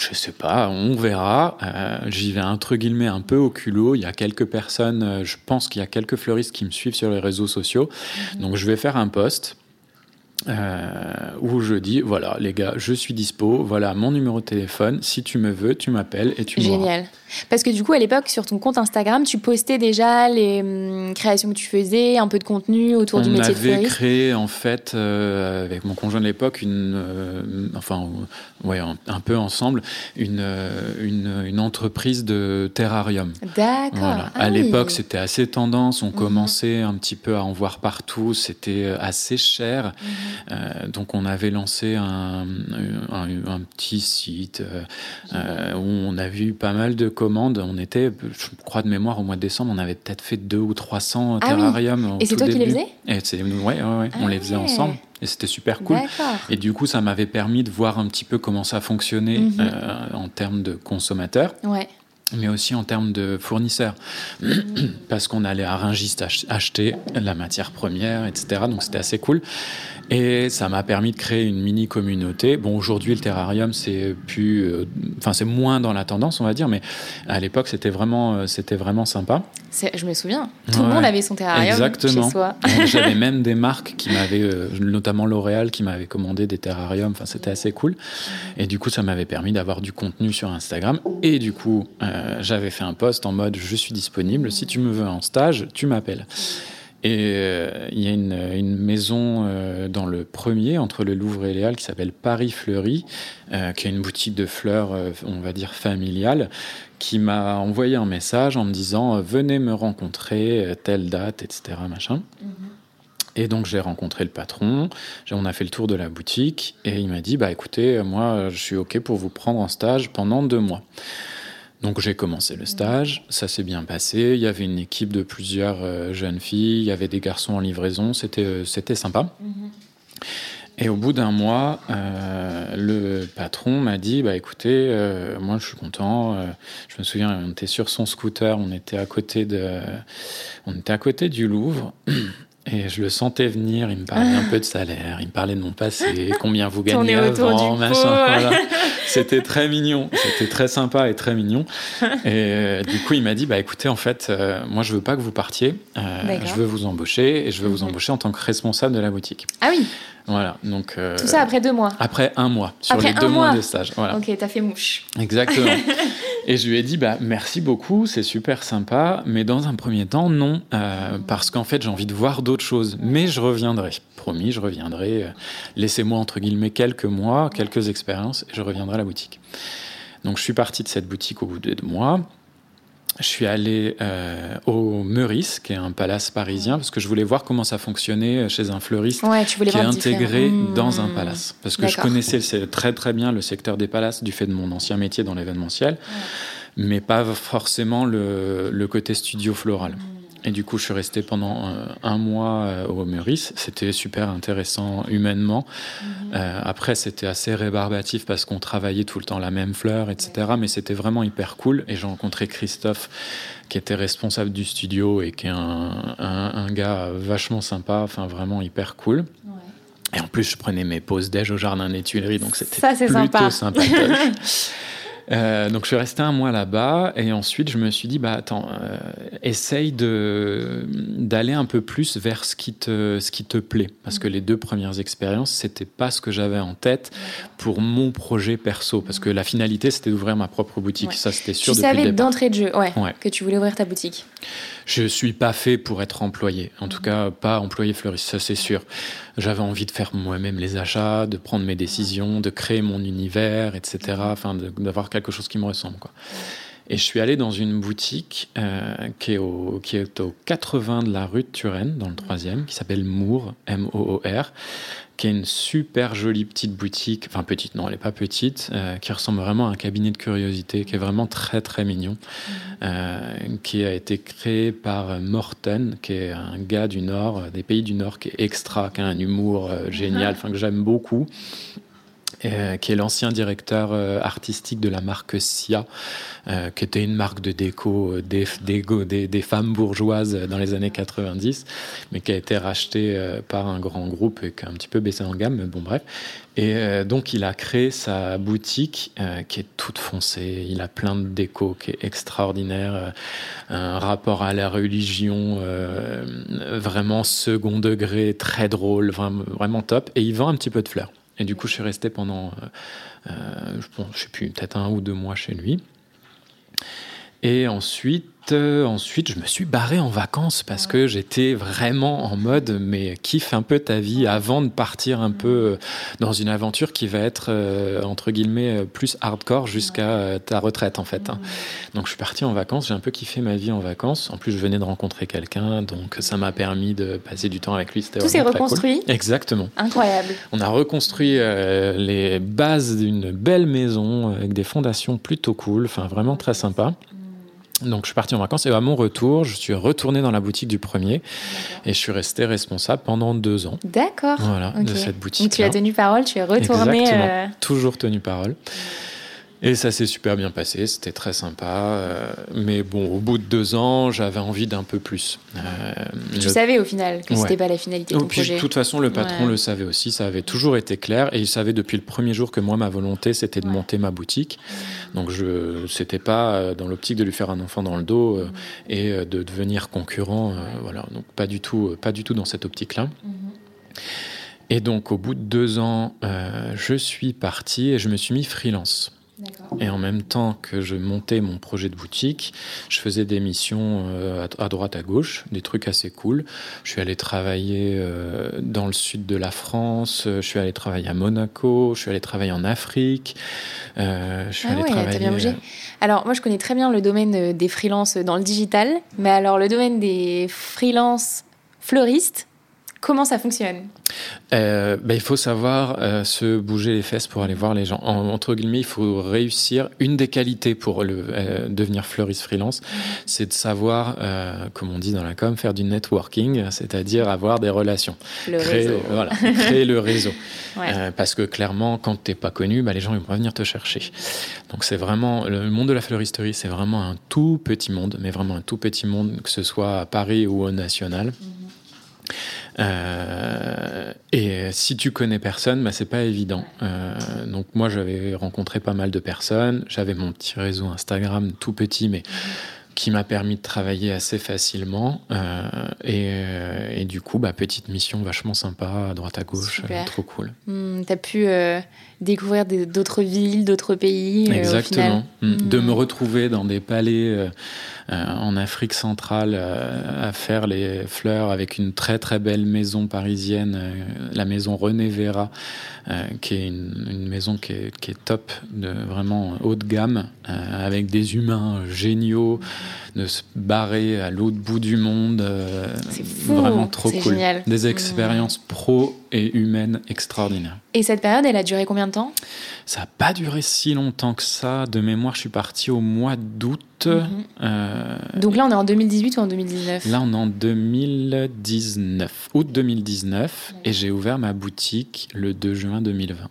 Je sais pas, on verra. Euh, j'y vais entre guillemets un peu au culot. Il y a quelques personnes, euh, je pense qu'il y a quelques fleuristes qui me suivent sur les réseaux sociaux. Mhm. Donc je vais faire un post euh, où je dis voilà les gars je suis dispo voilà mon numéro de téléphone si tu me veux tu m'appelles et tu génial. Parce que du coup à l'époque sur ton compte Instagram tu postais déjà les hum, créations que tu faisais un peu de contenu autour du métier de fleuriste. on avait créé en fait euh, avec mon conjoint de l'époque une euh, enfin ouais un, peu ensemble une, une, une entreprise de terrarium. D'accord. Voilà. à ah l'époque c'était assez tendance. On mhm. commençait un petit peu à en voir partout. C'était assez cher. Mhm. Euh, donc on avait lancé un, un, petit site euh, où on a vu pas mal de commandes. On était, je crois de mémoire, au mois de décembre, on avait peut-être fait deux ou 300 ah terrariums. Et c'est toi qui les faisais? Et ouais, ouais, on les faisait ah ensemble. Et c'était super cool. Et du coup, ça m'avait permis de voir un petit peu comment ça fonctionnait mhm. euh, en termes de consommateurs. Ouais mais aussi en termes de fournisseurs. Parce qu'on allait à Rungis acheter la matière première, etc. Donc c'était assez cool. Et ça m'a permis de créer une mini communauté. Bon, aujourd'hui, le terrarium, c'est plus, euh, enfin, c'est moins dans la tendance, on va dire, mais à l'époque, c'était vraiment, euh, c'était vraiment sympa. Je me souviens, tout le monde avait son terrarium Exactement. chez soi. J'avais même des marques qui m'avaient, euh, notamment L'Oréal, qui m'avait commandé des terrariums. Enfin, c'était assez cool. Et du coup, ça m'avait permis d'avoir du contenu sur Instagram. Et du coup, j'avais fait un post en mode je suis disponible. Si tu me veux en stage, tu m'appelles. Et euh, il y a une, une maison euh, dans le premier, entre le Louvre et Léal, qui s'appelle Paris Fleury, euh, qui est une boutique de fleurs, on va dire, familiale, qui m'a envoyé un message en me disant Venez me rencontrer, telle date, etc. Machin. Mm-hmm. Et donc j'ai rencontré le patron, on a fait le tour de la boutique, et il m'a dit Bah écoutez, moi je suis OK pour vous prendre en stage pendant deux mois. Donc j'ai commencé le stage, ça s'est bien passé. Il y avait une équipe de plusieurs euh, jeunes filles, il y avait des garçons en livraison, c'était euh, c'était sympa. Et au bout d'un mois, euh, le patron m'a dit bah écoutez, moi je suis content. je me souviens, on était sur son scooter, on était à côté de, on était à côté du Louvre. Et je le sentais venir, il me parlait un peu de salaire, il me parlait de mon passé, combien vous gagnez avant, machin. C'était très mignon, c'était très sympa et très mignon. Et euh, du coup, il m'a dit, bah écoutez, en fait, euh, moi je veux pas que vous partiez, euh, je veux vous embaucher et je veux vous mhm. embaucher en tant que responsable de la boutique. Ah oui. Voilà, donc. Tout ça après deux mois. Après un mois, sur les deux mois. de stage. Voilà. Ok, t'as fait mouche. Exactement. Et je lui ai dit, bah, merci beaucoup, c'est super sympa, mais dans un premier temps, non, euh, parce qu'en fait, j'ai envie de voir d'autres choses. Mais je reviendrai. Promis, je reviendrai. Laissez-moi, entre guillemets, quelques mois, quelques expériences, et je reviendrai la boutique. Donc, je suis parti de cette boutique au bout de deux mois je suis allé euh, au Meurice, qui est un palace parisien, parce que je voulais voir comment ça fonctionnait chez un fleuriste qui est intégré dans un palace. Parce que je connaissais très très bien le secteur des palaces du fait de mon ancien métier dans l'événementiel, mais pas forcément le, le côté studio floral. Mmh. Et du coup, je suis resté pendant euh, un mois euh, au Meurice. C'était super intéressant humainement. Mhm. Euh, après, c'était assez rébarbatif parce qu'on travaillait tout le temps la même fleur, etc. Mais c'était vraiment hyper cool. Et j'ai rencontré Christophe, qui était responsable du studio et qui est un, un, gars vachement sympa, enfin vraiment hyper cool. Et en plus, je prenais mes pauses déj au jardin des Tuileries, donc c'était plutôt sympa. Euh, donc je suis resté un mois là-bas et ensuite je me suis dit bah attends euh, essaye de d'aller un peu plus vers ce qui te ce qui te plaît. Parce que les deux premières expériences c'était pas ce que j'avais en tête pour mon projet perso. Parce que la finalité c'était d'ouvrir ma propre boutique. Ça c'était sûr tu savais d'entrée de jeu ouais, que tu voulais ouvrir ta boutique je suis pas fait pour être employé en tout cas pas employé fleuriste ça c'est sûr j'avais envie de faire moi-même les achats de prendre mes décisions de créer mon univers etc enfin d'avoir quelque chose qui me ressemble. Quoi. Et je suis allé dans une boutique euh, qui, est au, qui est au 80 de la rue de Turenne, dans le troisième, qui s'appelle Moore, M-O-O-R, qui est une super jolie petite boutique, enfin petite, non, elle n'est pas petite, euh, qui ressemble vraiment à un cabinet de curiosité, qui est vraiment très très mignon, euh, qui a été créé par Morton, qui est un gars du Nord, des pays du Nord, qui est extra, qui a un humour génial, enfin que j'aime beaucoup. Euh, qui est l'ancien directeur euh, artistique de la marque Sia, euh, qui était une marque de déco des, femmes bourgeoises dans les années 90, mais qui a été racheté par un grand groupe et qui a un petit peu baissé en gamme, mais bon bref. Et donc il a créé sa boutique qui est toute foncée, il a plein de déco qui est extraordinaire, un rapport à la religion vraiment second degré, très drôle, vraiment top, et il vend un petit peu de fleurs. Et du coup, je suis resté pendant, euh, euh, je ne sais plus, peut-être un ou deux mois chez lui. Et ensuite, euh, ensuite, je me suis barré en vacances parce que j'étais vraiment en mode, mais kiffe un peu ta vie avant de partir un peu euh, dans une aventure qui va être, euh, entre guillemets, plus hardcore jusqu'à ta retraite, en fait. Hein. Donc, je suis parti en vacances, j'ai un peu kiffé ma vie en vacances. En plus, je venais de rencontrer quelqu'un, donc ça m'a permis de passer du temps avec lui. Tout s'est reconstruit Exactement. Incroyable. On a reconstruit les bases d'une belle maison avec des fondations plutôt cool, enfin, vraiment très sympa. Donc je suis parti en vacances et à mon retour, je suis retourné dans la boutique du premier et je suis resté responsable pendant deux ans. D'accord. Voilà, de cette boutique. Donc tu as tenu parole, tu es retourné. Exactement. Euh, Toujours tenu parole. Et ça s'est super bien passé, c'était très sympa. Euh, mais bon, au bout de deux ans, j'avais envie d'un peu plus. Euh, tu savais au final que c'était pas la finalité de ton puis, De toute façon, le patron le savait aussi, ça avait toujours été clair. Et il savait depuis le premier jour que moi, ma volonté, c'était de monter ma boutique. Donc, je c'était pas euh, dans l'optique de lui faire un enfant dans le dos euh, et de devenir concurrent. voilà, donc pas du tout, pas du tout dans cette optique-là. Mhm. Et donc, au bout de deux ans, je suis parti et je me suis mis freelance. Et en même temps que je montais mon projet de boutique, je faisais des missions euh, à droite, à gauche, des trucs assez cool. Je suis allé travailler euh, dans le sud de la France, je suis allé travailler à Monaco, je suis allé travailler en Afrique. Euh, je suis ah allé travailler... bien bougé. Alors moi je connais très bien le domaine des freelances dans le digital, mais alors le domaine des freelances fleuristes, Comment ça fonctionne euh, ben, Il faut savoir euh, se bouger les fesses pour aller voir les gens. entre guillemets, il faut réussir. Une des qualités pour le, euh, devenir fleuriste freelance, c'est de savoir, comme on dit dans la com, faire du networking, c'est-à-dire avoir des relations. Le créer, réseau. Voilà, créer le réseau. parce que clairement, quand tu n'es pas connu, ben, les gens ils vont venir te chercher. Donc c'est vraiment, le monde de la fleuristerie, c'est vraiment un tout petit monde, mais vraiment un tout petit monde, que ce soit à Paris ou au national. Mhm. Euh, et si tu connais personne, bah, c'est pas évident. Euh, donc moi, j'avais rencontré pas mal de personnes. J'avais mon petit réseau Instagram tout petit, mais qui m'a permis de travailler assez facilement. Euh, et, et, du coup, bah, petite mission vachement sympa, à droite à gauche, trop cool. Tu as pu découvrir d'autres villes, d'autres pays. Exactement. Hmm. De me retrouver dans des palais euh, en Afrique centrale euh, à faire les fleurs avec une très très belle maison parisienne, euh, la maison René Vera, qui est une, maison qui est, qui est, top, de vraiment haut de gamme, avec des humains géniaux, de se barrer à l'autre bout du monde. c'est vraiment trop cool. Génial. Des expériences pro et humaines extraordinaires. Et cette période, elle a duré combien de temps? Ça n'a pas duré si longtemps que ça. De mémoire, je suis parti au mois d'août. Mhm. Euh, Donc là, on est en 2018 ou en 2019 Là, on est en 2019, août 2019, et j'ai ouvert ma boutique le 2 juin 2020.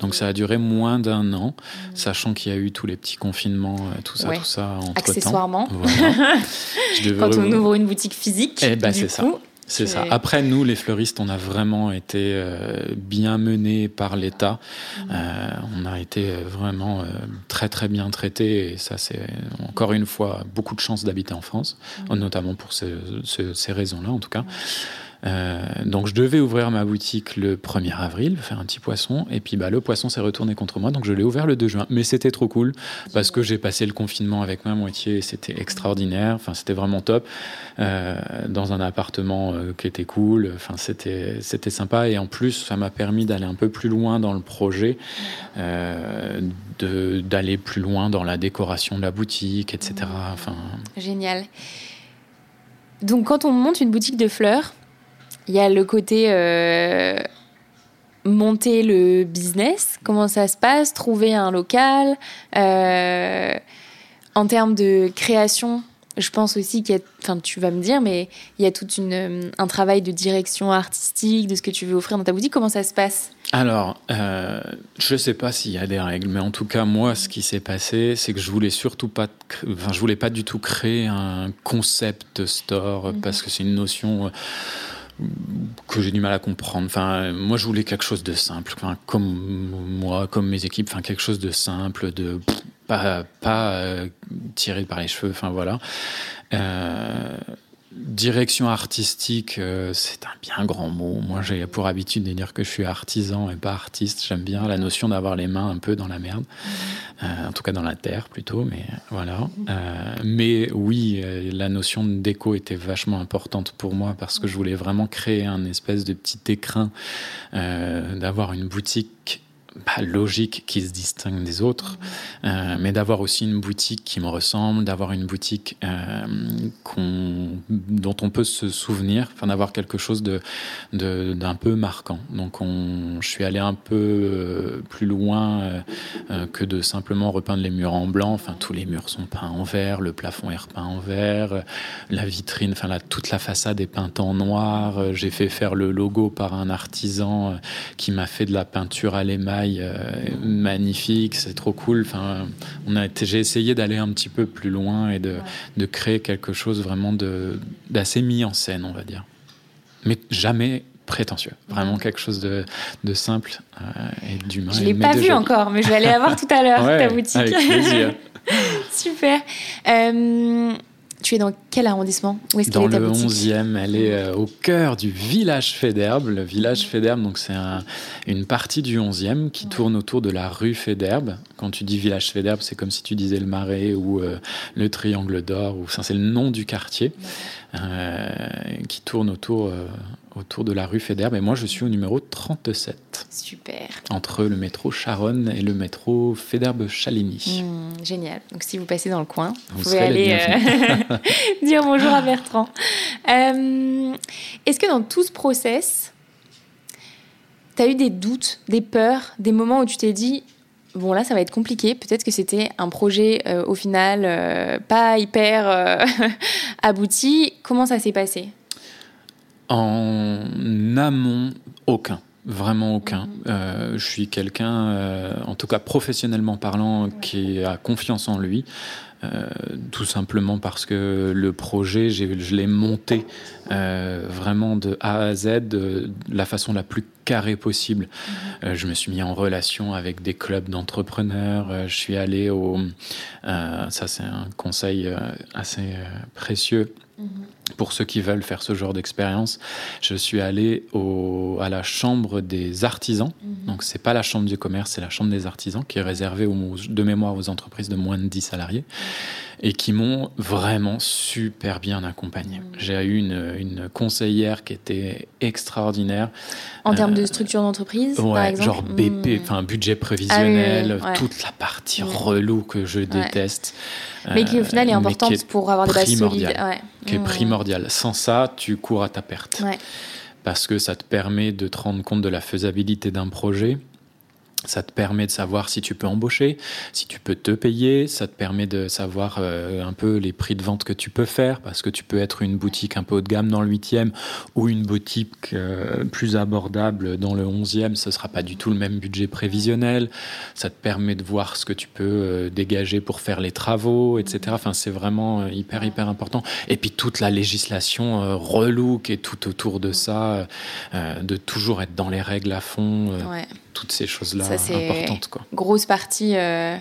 Donc ça a duré moins d'un an, mhm. sachant qu'il y a eu tous les petits confinements, euh, tout ça, tout ça entre Accessoirement. Voilà. Quand on ouvre une boutique physique, eh ben, c'est ça. C'est ça. Après, nous, les fleuristes, on a vraiment été euh, bien menés par l'État. Mmh. Euh, on a été vraiment euh, très, très bien traités. Et ça, c'est encore une fois beaucoup de chance d'habiter en France, mmh. notamment pour ces, ces raisons-là, en tout cas. Euh, donc je devais ouvrir ma boutique le 1er avril, faire un petit poisson, et puis bah, le poisson s'est retourné contre moi, donc je l'ai ouvert le 2 juin. Mais c'était trop cool, parce que j'ai passé le confinement avec ma moitié, c'était extraordinaire, enfin c'était vraiment top, euh, dans un appartement euh, qui était cool, enfin c'était, c'était sympa, et en plus ça m'a permis d'aller un peu plus loin dans le projet, de, d'aller plus loin dans la décoration de la boutique, etc. Enfin... Génial. Donc quand on monte une boutique de fleurs, il y a le côté euh, monter le business, comment ça se passe, trouver un local. Euh, en termes de création, je pense aussi qu'il y a, enfin tu vas me dire, mais il y a tout une, un travail de direction artistique, de ce que tu veux offrir dans ta boutique. Comment ça se passe? Alors, euh, je ne sais pas s'il y a des règles, mais en tout cas moi, ce qui s'est passé, c'est que je voulais surtout pas, enfin je voulais pas du tout créer un concept store mhm. parce que c'est une notion que j'ai du mal à comprendre. Enfin, moi, je voulais quelque chose de simple, enfin, comme moi, comme mes équipes, enfin, quelque chose de simple, de pas, pas euh, tiré par les cheveux. Enfin, voilà. Euh, Direction artistique, euh, c'est un bien grand mot. Moi, j'ai pour habitude de dire que je suis artisan et pas artiste. J'aime bien la notion d'avoir les mains un peu dans la merde, euh, en tout cas dans la terre plutôt. Mais voilà. Euh, mais oui, la notion de déco était vachement importante pour moi parce que je voulais vraiment créer un espèce de petit écrin, d'avoir une boutique pas logique qui se distingue des autres, euh, mais d'avoir aussi une boutique qui me ressemble, d'avoir une boutique euh, dont on peut se souvenir, enfin d'avoir quelque chose de, d'un peu marquant. Donc on, je suis allé un peu euh, plus loin que de simplement repeindre les murs en blanc. Enfin tous les murs sont peints en vert, le plafond est repeint en vert, la vitrine, enfin la, toute la façade est peinte en noir. J'ai fait faire le logo par un artisan qui m'a fait de la peinture à l'émail euh, magnifique, c'est trop cool. Enfin, on a j'ai essayé d'aller un petit peu plus loin et de, de créer quelque chose vraiment d'assez mis en scène, on va dire. Mais jamais prétentieux. Vraiment quelque chose de, de simple euh, et d'humain. Je ne l'ai pas vu encore, mais je vais aller la voir tout à l'heure, ta boutique. Avec plaisir. Super. Euh, tu es dans quel arrondissement Où est Dans le 11e, elle est euh, au cœur du village Féderbe. Le village Féderbe, donc c'est une partie du 11e qui tourne autour de la rue Féderbe. Quand tu dis village Féderbe, c'est comme si tu disais le Marais ou euh, le Triangle d'Or, ou c'est le nom du quartier. qui tourne autour, autour de la rue Fédère. Mais moi, je suis au numéro 37. Super. Entre le métro Charonne et le métro Fédère-Chaligny. Hmm, génial. Donc, si vous passez dans le coin, vous, pouvez aller dire bonjour à Bertrand. Est-ce que dans tout ce process, tu as eu des doutes, des peurs, des moments où tu t'es dit bon là ça va être compliqué, peut-être que c'était un projet euh, au final euh, pas hyper euh, abouti. Comment ça s'est passé? En amont, aucun. Vraiment aucun. Mhm. je suis quelqu'un, en tout cas professionnellement parlant, qui a confiance en lui. Euh, tout simplement parce que le projet, je l'ai monté euh, vraiment de A à Z de la façon la plus carrée possible. Euh, je me suis mis en relation avec des clubs d'entrepreneurs. je suis allé au... ça, c'est un conseil assez précieux. Mhm. Pour ceux qui veulent faire ce genre d'expérience, je suis allé au, à la chambre des artisans. Mhm. Donc, c'est pas la chambre du commerce, c'est la chambre des artisans qui est réservée de mémoire aux entreprises de moins de 10 salariés et qui m'ont vraiment super bien accompagné. Mmh. J'ai eu une, conseillère qui était extraordinaire. En termes de euh, structure d'entreprise, par exemple genre BP, mmh. enfin budget prévisionnel, ah toute la partie mmh. relou que je déteste. Mais qui au final est euh, importante pour avoir des bases solides. Qui est primordiale. Sans ça, tu cours à ta perte. Parce que ça te permet de te rendre compte de la faisabilité d'un projet ça te permet de savoir si tu peux embaucher, si tu peux te payer, ça te permet de savoir euh, un peu les prix de vente que tu peux faire, parce que tu peux être une boutique un peu haut de gamme dans le 8e ou une boutique euh, plus abordable dans le 11e, ce sera pas du tout le même budget prévisionnel. Ça te permet de voir ce que tu peux euh, dégager pour faire les travaux, etc. Enfin, c'est vraiment hyper, hyper important. Et puis toute la législation relou qui est tout autour de ça, de toujours être dans les règles à fond. Toutes ces choses-là importantes. Quoi. Grosse partie euh,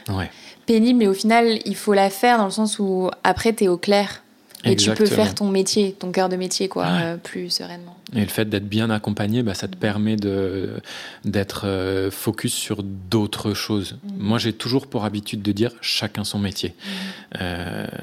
pénible, mais au final, il faut la faire dans le sens où après, tu es au clair. Et tu peux faire ton métier, ton cœur de métier, quoi, euh, plus sereinement. Et le fait d'être bien accompagné, bah, ça te permet de, d'être euh, focus sur d'autres choses. Mm. Moi, j'ai toujours pour habitude de dire chacun son métier. Mm.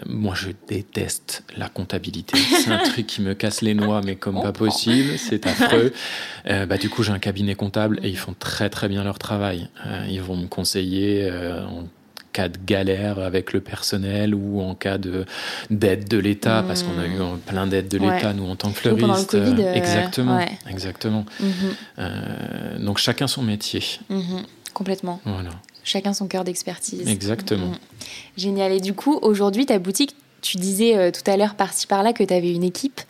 moi, je déteste la comptabilité. C'est un truc qui me casse les noix, mais comme pas possible. C'est affreux. bah, du coup, j'ai un cabinet comptable et ils font très très bien leur travail. ils vont me conseiller en cas de galère avec le personnel ou en cas de d'aide de l'État, parce qu'on a eu hmm. plein d'aides de l'État, nous, en tant que fleuristes. Euh, exactement, exactement. Mhm. Euh, donc, chacun son métier. Mhm. Complètement. Voilà. Chacun son cœur d'expertise. Exactement. Mhm. Génial. Et du coup, aujourd'hui, ta boutique, tu disais euh, tout à l'heure par-ci par-là que tu avais une équipe.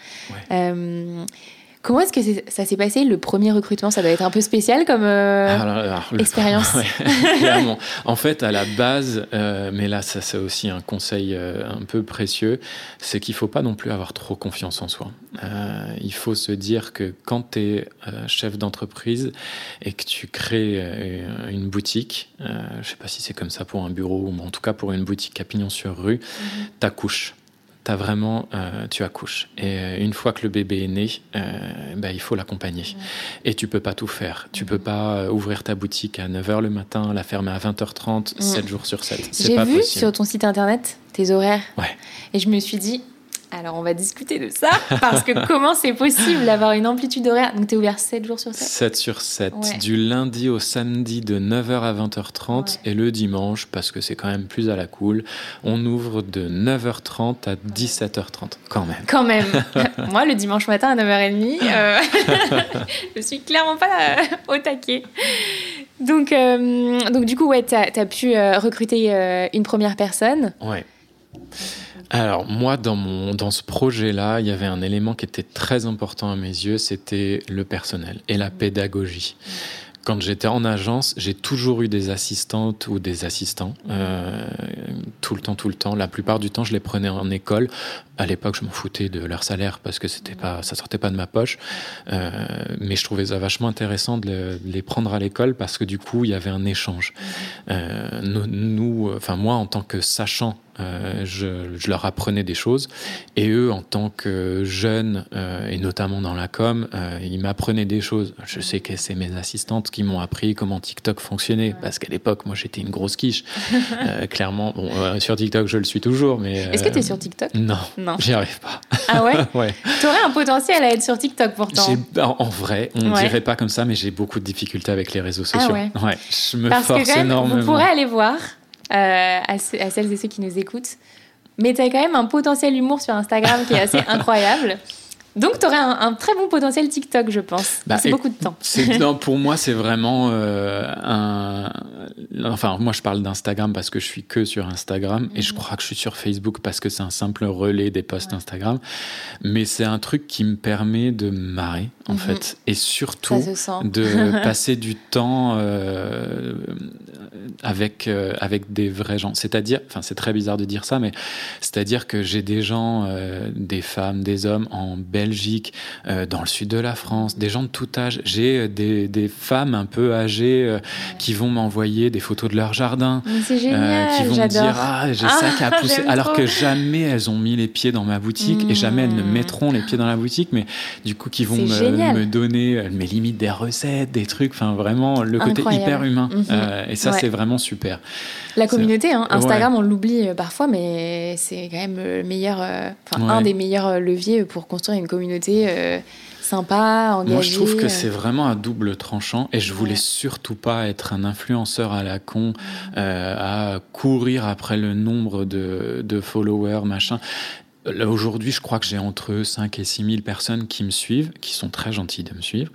Comment est-ce que ça s'est passé le premier recrutement? Ça doit être un peu spécial comme euh, expérience. clairement. En fait, à la base, euh, mais là, ça c'est aussi un conseil euh, un peu précieux, c'est qu'il faut pas non plus avoir trop confiance en soi. il faut se dire que quand tu es chef d'entreprise et que tu crées une boutique, je sais pas si c'est comme ça pour un bureau, ou en tout cas pour une boutique à pignon sur rue, mm t'accouches as vraiment, euh, tu accouches. Et euh, une fois que le bébé est né, euh, bah, il faut l'accompagner. Et tu peux pas tout faire. Tu peux pas ouvrir ta boutique à 9h le matin, la fermer à 20h30, 7 jours sur 7. J'ai vu sur ton site internet tes horaires. Ouais. Et je me suis dit, alors, on va discuter de ça, parce que comment c'est possible d'avoir une amplitude horaire? Donc, tu es ouvert 7 jours sur 7 7 sur 7, du lundi au samedi de 9h à 20h30 et le dimanche, parce que c'est quand même plus à la cool, on ouvre de 9h30 à 17h30, quand même. Quand même Moi, le dimanche matin à 9h30, euh, je suis clairement pas au taquet. Donc, euh, donc du coup, ouais, tu as, pu euh, recruter une première personne. Ouais. Alors moi, dans, mon, dans ce projet-là, il y avait un élément qui était très important à mes yeux, c'était le personnel et la pédagogie. Quand j'étais en agence, j'ai toujours eu des assistantes ou des assistants, euh, tout le temps, tout le temps. La plupart du temps, je les prenais en école. À l'époque, je m'en foutais de leur salaire parce que c'était pas, ça sortait pas de ma poche. Euh, mais je trouvais ça vachement intéressant de les prendre à l'école parce que du coup, il y avait un échange. Euh, nous, enfin moi, en tant que sachant Euh, je, je, leur apprenais des choses. Et eux, en tant que jeunes, euh, et notamment dans la com, euh, ils m'apprenaient des choses. Je sais que c'est mes assistantes qui m'ont appris comment TikTok fonctionnait. Parce qu'à l'époque, moi, j'étais une grosse quiche. clairement, bon, sur TikTok, je le suis toujours. mais Est-ce que tu es sur TikTok? Non, non. j'y arrive pas. Ah ouais, ouais. Tu aurais un potentiel à être sur TikTok pourtant. En, vrai, on ne dirait pas comme ça, mais j'ai beaucoup de difficultés avec les réseaux sociaux. Ah ouais. ouais. je me Parce force que quand même, énormément. Vous pourrez aller voir. Euh, à, celles et ceux qui nous écoutent. Mais tu as quand même un potentiel humour sur Instagram qui est assez incroyable. Donc, tu aurais un, très bon potentiel TikTok, je pense. Bah, c'est beaucoup de temps. Non, pour moi, c'est vraiment euh, un. Enfin, moi, je parle d'Instagram parce que je suis que sur Instagram et je mhm. crois que je suis sur Facebook parce que c'est un simple relais des posts Instagram. Mais c'est un truc qui me permet de marrer, en mhm. fait, et surtout de passer du temps euh, avec, euh, avec des vrais gens. C'est-à-dire, enfin, c'est très bizarre de dire ça, mais c'est-à-dire que j'ai des gens, des femmes, des hommes en Belgique euh, dans le sud de la France, des gens de tout âge. J'ai euh, des, des, femmes un peu âgées euh, qui vont m'envoyer des photos de leur jardin. C'est génial, qui vont dire Ah, j'ai ça qui a poussé. Alors que jamais elles ont mis les pieds dans ma boutique et jamais elles ne mmh. mettront les pieds dans la boutique, mais du coup, qui vont me, me, donner mes limites des recettes, des trucs, enfin vraiment le côté hyper humain. Mmh. et ça, c'est vraiment super. La communauté, hein. Instagram, on l'oublie parfois, mais c'est quand même le meilleur, un des meilleurs leviers pour construire une communauté euh, sympa, engagée. Moi, je trouve que euh. c'est vraiment un double tranchant et je voulais surtout pas être un influenceur à la con, euh, à courir après le nombre de, de followers, machin. Là, aujourd'hui, je crois que j'ai entre 5 et 6 000 personnes qui me suivent, qui sont très gentilles de me suivre.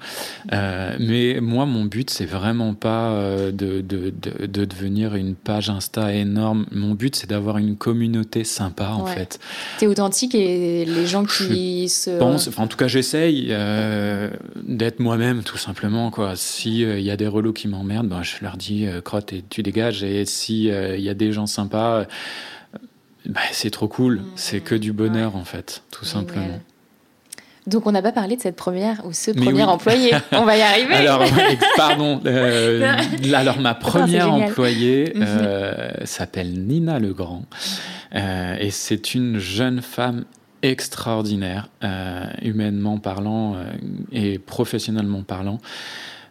Euh, mais moi, mon but, c'est vraiment pas euh, de, de, de, de, devenir une page Insta énorme. Mon but, c'est d'avoir une communauté sympa, en fait. T'es authentique et les gens qui se. Pense, en tout cas, j'essaye euh, d'être moi-même, tout simplement. Quoi. S'il il y a des relous qui m'emmerdent, ben, je leur dis, crotte, et tu dégages. Et s'il il y a des gens sympas bah, c'est trop cool. C'est que du bonheur, en fait, tout simplement. Donc, on n'a pas parlé de cette première ou ce premier employé. on va y arriver. Alors, pardon. Euh, alors, ma première employée euh, s'appelle Nina Legrand. Euh, et c'est une jeune femme extraordinaire, humainement parlant et professionnellement parlant.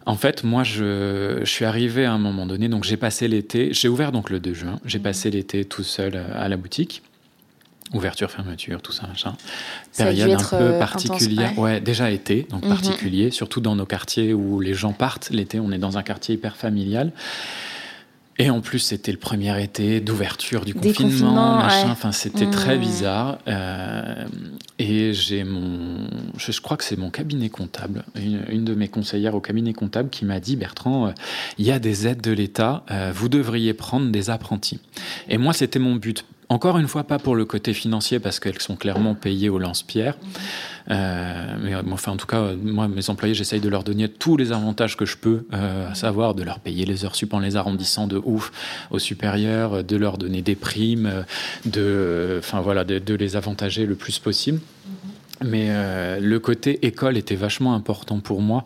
En fait, moi, je, suis arrivé à un moment donné, donc j'ai passé l'été, j'ai ouvert donc le 2 juin, j'ai mhm. passé l'été tout seul euh, à la boutique. Ouverture, fermeture, tout ça, machin. Période un peu euh, particulière. ouais. déjà été, donc mhm. particulier, surtout dans nos quartiers où les gens partent. L'été, on est dans un quartier hyper familial. Et en plus, c'était le premier été d'ouverture du confinement, machin. Enfin, c'était très mmh. bizarre. Euh, et j'ai mon, je, crois que c'est mon cabinet comptable, une, de mes conseillères au cabinet comptable qui m'a dit Bertrand, euh, il y a des aides de l'État, euh, vous devriez prendre des apprentis. Et moi, c'était mon but encore une fois, pas pour le côté financier, parce qu'elles sont clairement payées au lance-pierre. Euh, mais enfin, en tout cas, moi, mes employés, j'essaye de leur donner tous les avantages que je peux, euh, à savoir de leur payer les heures sup en les arrondissant de ouf aux supérieurs, de leur donner des primes, de, enfin voilà, de, les avantager le plus possible. Mais euh, le côté école était vachement important pour moi,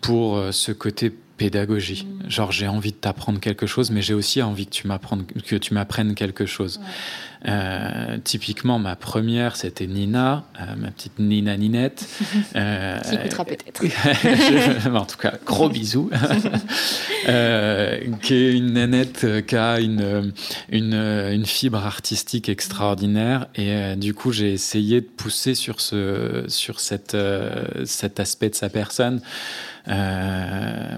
pour ce côté pédagogie. Mm. Genre, j'ai envie de t'apprendre quelque chose, mais j'ai aussi envie que tu m'apprennes, que tu m'apprennes quelque chose. Euh, typiquement, ma première, c'était Nina, euh, ma petite Nina Ninette. Euh, qui écoutera peut-être. en tout cas, gros bisous. qui est une nanette qui a une, une, une fibre artistique extraordinaire. Et du coup, j'ai essayé de pousser sur, ce, sur cette, cet aspect de sa personne. Euh,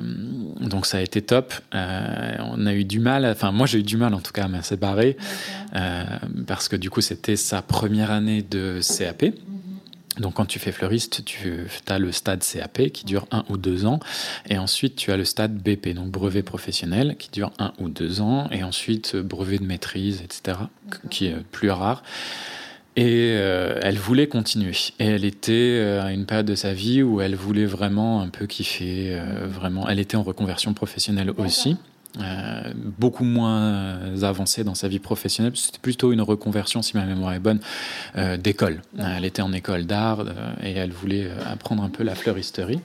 donc ça a été top. Euh, on a eu du mal, enfin moi j'ai eu du mal en tout cas à me séparer euh, parce que du coup c'était sa première année de CAP. Donc quand tu fais fleuriste, tu as le stade CAP qui dure un ou deux ans, et ensuite tu as le stade BP, donc brevet professionnel, qui dure un ou deux ans, et ensuite brevet de maîtrise, etc., qui est plus rare. Et euh, elle voulait continuer. Et elle était euh, à une période de sa vie où elle voulait vraiment un peu kiffer. Euh, vraiment, elle était en reconversion professionnelle aussi. Beaucoup moins avancée dans sa vie professionnelle. C'était plutôt une reconversion, si ma mémoire est bonne, d'école. Elle était en école d'art et elle voulait apprendre un peu la fleuristerie.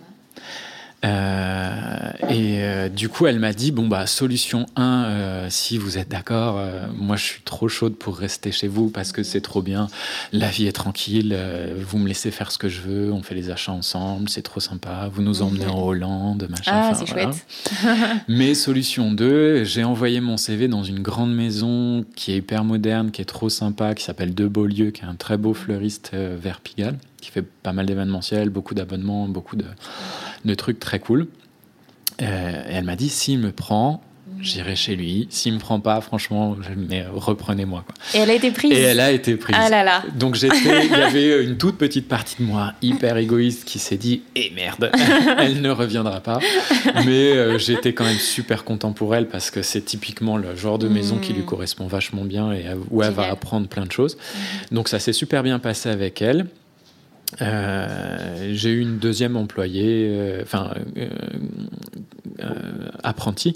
Euh, et euh, du coup, elle m'a dit bon bah solution 1, euh, si vous êtes d'accord, euh, moi je suis trop chaude pour rester chez vous parce que c'est trop bien, la vie est tranquille, euh, vous me laissez faire ce que je veux, on fait les achats ensemble, c'est trop sympa, vous nous emmenez en Hollande, machin. Ah, c'est voilà. chouette. Mais solution 2, j'ai envoyé mon CV dans une grande maison qui est hyper moderne, qui est trop sympa, qui s'appelle De Beaulieu, qui est un très beau fleuriste euh, vers Pigalle, qui fait pas mal d'événementiels, beaucoup d'abonnements, beaucoup de, de trucs très cool. Euh, et elle m'a dit, s'il me prend, j'irai chez lui. S'il me prend pas, franchement, mais reprenez-moi. Et elle a été prise. Et elle a été prise. Ah là là. Donc j'étais, il y avait une toute petite partie de moi hyper égoïste qui s'est dit eh merde, elle ne reviendra pas. Mais euh, j'étais quand même super content pour elle parce que c'est typiquement le genre de maison qui lui correspond vachement bien et où elle va apprendre plein de choses. Donc ça s'est super bien passé avec elle. Euh, j'ai eu une deuxième employée, euh, enfin euh, apprenti,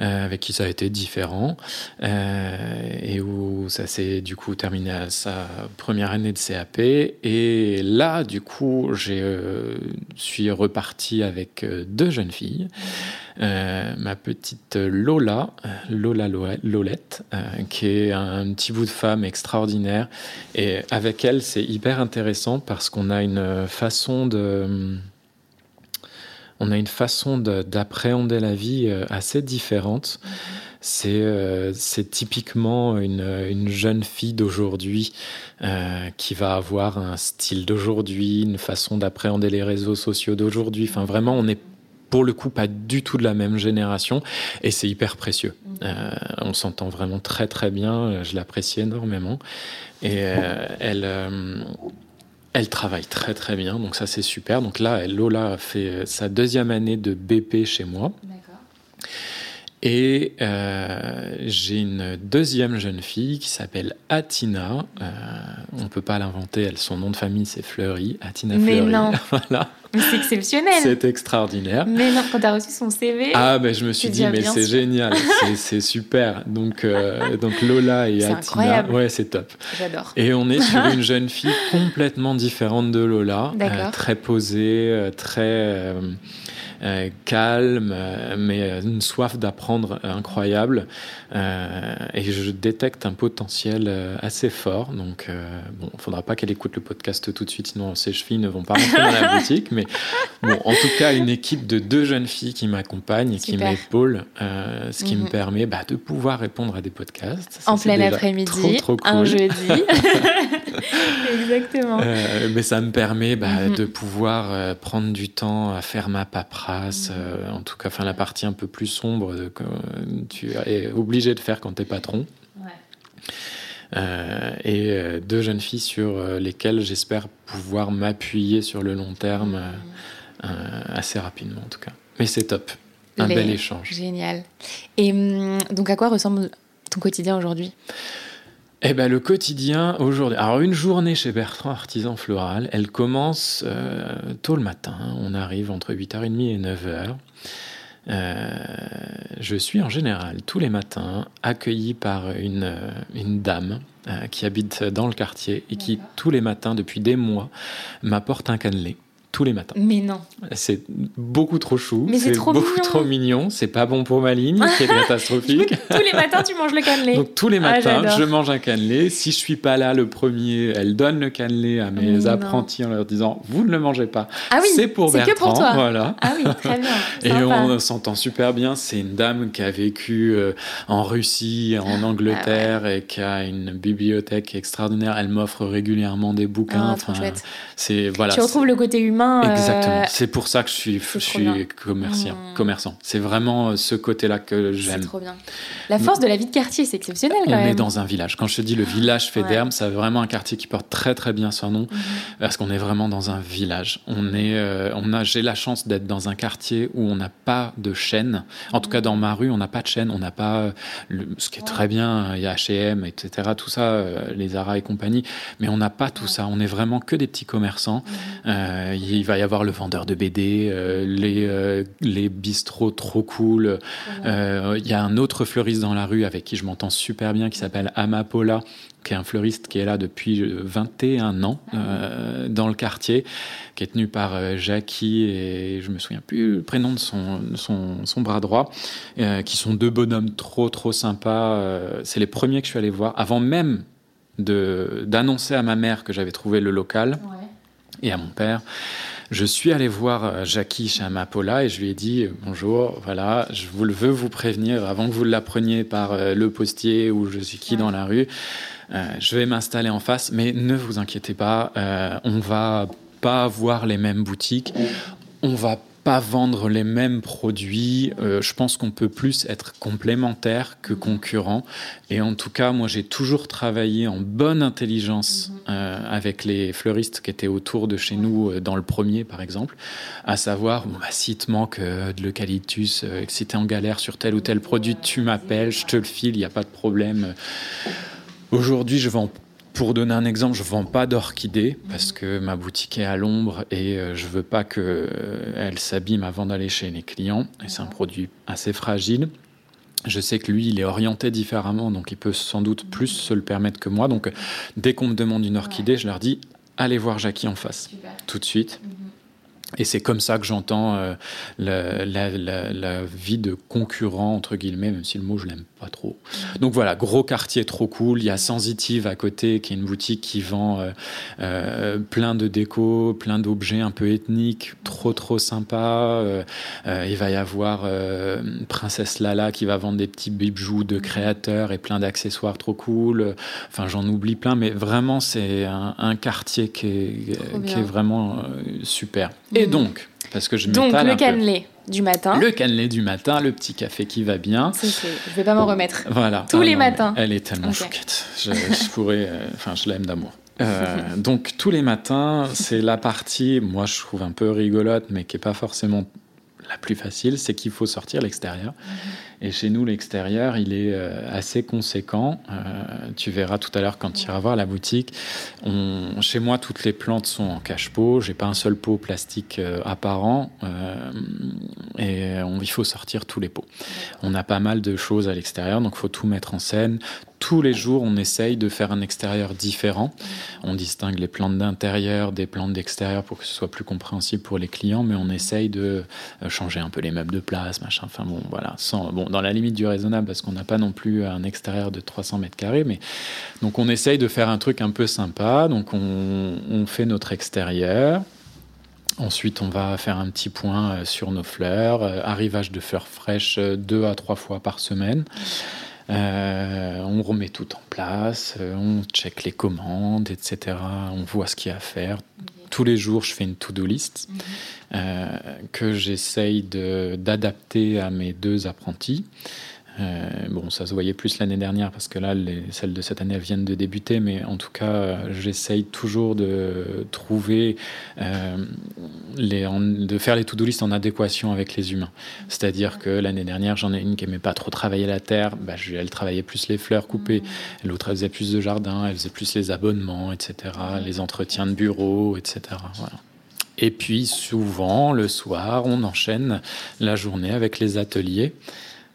euh, avec qui ça a été différent euh, et où ça s'est du coup terminé à sa première année de CAP. Et là, du coup, j'ai euh, suis reparti avec euh, deux jeunes filles. Euh, ma petite Lola, euh, Lola Lolette, euh, qui est un petit bout de femme extraordinaire. Et avec elle, c'est hyper intéressant parce qu'on a une façon de on a une façon de- d'appréhender la vie euh, assez différente. C'est euh, typiquement une, une jeune fille d'aujourd'hui euh, qui va avoir un style d'aujourd'hui, une façon d'appréhender les réseaux sociaux d'aujourd'hui. Enfin, vraiment, on est pour le coup pas du tout de la même génération et c'est hyper précieux. Euh, on s'entend vraiment très très bien, je l'apprécie énormément et euh, elle, euh, elle travaille très très bien, donc ça c'est super. Donc là, Lola a fait euh, sa deuxième année de BP chez moi. Et euh, j'ai une deuxième jeune fille qui s'appelle Atina. Euh, on peut pas l'inventer, elle, son nom de famille c'est Fleury. Atina Mais Fleury. non. voilà, Mais c'est exceptionnel. c'est extraordinaire. Mais non, quand t'as reçu son CV. Ah, ben je me suis dit, mais c'est génial, c'est- super. Donc, euh, donc Lola et Atina, incroyable. ouais, c'est top. J'adore. Et on est sur une jeune fille complètement différente de Lola, très posée, très euh, calme, euh, mais euh, une soif d'apprendre incroyable. Euh, et je détecte un potentiel assez fort. Donc, euh, bon, il faudra pas qu'elle écoute le podcast tout de suite, sinon ses chevilles ne vont pas rentrer dans la boutique. Mais bon, en tout cas, une équipe de deux jeunes filles qui m'accompagnent et qui m'épaulent, ce qui Mhm. me permet bah, de pouvoir répondre à des podcasts. Ça, En plein après-midi, trop un cool. jeudi. Exactement. Euh, mais ça me permet bah, Mhm. de pouvoir euh, prendre du temps à faire ma paperasse, Mhm. euh, en tout cas, enfin la partie un peu plus sombre de- que tu es obligé de faire quand tu es patron. Ouais. Et deux jeunes filles sur lesquelles j'espère pouvoir m'appuyer sur le long terme euh, assez rapidement en tout cas. Mais c'est top, un Les- bel échange. Génial. Et hum, donc, à quoi ressemble ton quotidien aujourd'hui? Eh ben, le quotidien aujourd'hui. Alors, une journée chez Bertrand Artisan Floral, elle commence euh, tôt le matin. On arrive entre 8h30 et 9h. Euh, je suis en général tous les matins accueilli par une, euh, une dame euh, qui habite dans le quartier et qui, tous les matins, depuis des mois, m'apporte un cannelé. Tous les matins. Mais non. C'est beaucoup trop chou. Mais c'est trop beaucoup mignon. trop mignon. C'est pas bon pour ma ligne, qui est catastrophique. Tous les matins, tu manges le cannelé. Donc tous les Ah, matins, je mange un cannelé. Si je suis pas là le premier, elle donne le cannelé à mes apprentis en leur disant vous ne le mangez pas. ah oui, c'est pour c'est que Bertrand, pour toi. voilà. Ah oui, très bien. Et Sympa. on s'entend super bien. C'est une dame qui a vécu euh, en Russie, en Angleterre et qui a une bibliothèque extraordinaire. Elle m'offre régulièrement des bouquins. Ah, chouette. c'est voilà. tu retrouves le côté humain. Euh, Exactement. C'est pour ça que je suis, je. Mmh. commerçant. C'est vraiment euh, ce côté-là que C'est j'aime. trop bien. La force de la vie de quartier, c'est exceptionnel quand On même. est dans un village. Quand je te dis le village Féderne, Ouais. c'est vraiment un quartier qui porte très très bien son nom Mhm. parce qu'on est vraiment dans un village. On est, euh, on a, j'ai la chance d'être dans un quartier où on n'a pas de chaîne. En tout cas, dans ma rue, on n'a pas de chaîne. On n'a pas, le- ce qui est très bien. Il y a H&M, etc. Tout ça, euh, les Zara et compagnie. Mais on n'a pas tout ça. On est vraiment que des petits commerçants. Il il va y avoir le vendeur de BD, euh, les, euh, les bistrots trop cool. Euh, il y a un autre fleuriste dans la rue avec qui je m'entends super bien qui s'appelle Amapola, qui est un fleuriste qui est là depuis 21 ans dans le quartier, qui est tenu par Jackie et je me souviens plus le prénom de son, son, son bras droit, qui sont deux bonhommes trop trop sympas. C'est les premiers que je suis allé voir avant même d'annoncer à ma mère que j'avais trouvé le local et à mon père. Je suis allé voir euh, Jackie chez Amapola et je lui ai dit bonjour, voilà, je vous veux vous prévenir avant que vous l'appreniez par euh, le postier ou je suis qui dans la rue. Euh, je vais m'installer en face, mais ne vous inquiétez pas, on va pas avoir les mêmes boutiques. On va pas vendre les mêmes produits. Euh, je pense qu'on peut plus être complémentaire que concurrent. Et en tout cas, moi, j'ai toujours travaillé en bonne intelligence mhm. euh, avec les fleuristes qui étaient autour de chez nous euh, dans le premier, par exemple, à savoir, bah, si te manque de l'eucalyptus, si tu es en galère sur tel ou tel produit, tu m'appelles, je te le file, il n'y a pas de problème. Aujourd'hui, je vends pour donner un exemple, je vends pas d'orchidées parce que ma boutique est à l'ombre et euh, je veux pas qu'elle euh, s'abîme avant d'aller chez les clients. Et c'est un produit assez fragile. Je sais que lui, il est orienté différemment, donc il peut sans doute plus se le permettre que moi. Donc, dès qu'on me demande une orchidée, je leur dis allez voir Jackie en face, tout de suite. Mhm. Et c'est comme ça que j'entends euh, la, la, vie de concurrent, entre guillemets, même si le mot je l'aime pas trop. Donc voilà, gros quartier trop cool. Il y a Sensitive à côté, qui est une boutique qui vend euh, euh, plein de déco, plein d'objets un peu ethniques, trop trop sympa. il va y avoir Princesse Lala qui va vendre des petits bijoux de créateurs et plein d'accessoires trop cool. Enfin, j'en oublie plein, mais vraiment, c'est un, quartier qui est, qui est vraiment super. Et donc, parce que je Donc, le cannelé du matin. Le cannelé du matin, le petit café qui va bien. Je je vais pas m'en remettre. Voilà. Tous les matins. Elle est tellement chouquette. Je, pourrais, euh, enfin, je l'aime d'amour. Euh, donc tous les matins, c'est la partie, moi je trouve un peu rigolote, mais qui est pas forcément la plus facile, c'est qu'il faut sortir l'extérieur. Mhm. Et chez nous, l'extérieur, il est euh, assez conséquent. Euh, tu verras tout à l'heure quand tu iras voir la boutique. On, chez moi, toutes les plantes sont en cache-pot. J'ai pas un seul pot plastique euh, apparent. et il faut sortir tous les pots. On a pas mal de choses à l'extérieur, donc faut tout mettre en scène, tous les jours, on essaye de faire un extérieur différent. On distingue les plantes d'intérieur des plantes d'extérieur pour que ce soit plus compréhensible pour les clients, mais on essaye de changer un peu les meubles de place, machin. Enfin bon, voilà, sans, bon, dans la limite du raisonnable, parce qu'on n'a pas non plus un extérieur de 300 mètres carrés, mais donc on essaye de faire un truc un peu sympa. Donc on, fait notre extérieur. Ensuite, on va faire un petit point euh, sur nos fleurs, euh, arrivage de fleurs fraîches deux à trois fois par semaine. Euh, on remet tout en place, euh, on check les commandes, etc. On voit ce qu'il y a à faire. Tous les jours, je fais une to-do list mhm. euh, que j'essaye d'adapter à mes deux apprentis. Euh, bon, ça se voyait plus l'année dernière parce que là, les, celles de cette année viennent de débuter, mais en tout cas, j'essaye toujours de trouver, euh, les, de faire les to-do list en adéquation avec les humains. C'est-à-dire que l'année dernière, j'en ai une qui aimait pas trop travailler la terre, bah, elle travaillait plus les fleurs coupées, mmh. l'autre elle faisait plus de jardin, elle faisait plus les abonnements, etc., les entretiens de bureau, etc. Voilà. Et puis souvent, le soir, on enchaîne la journée avec les ateliers.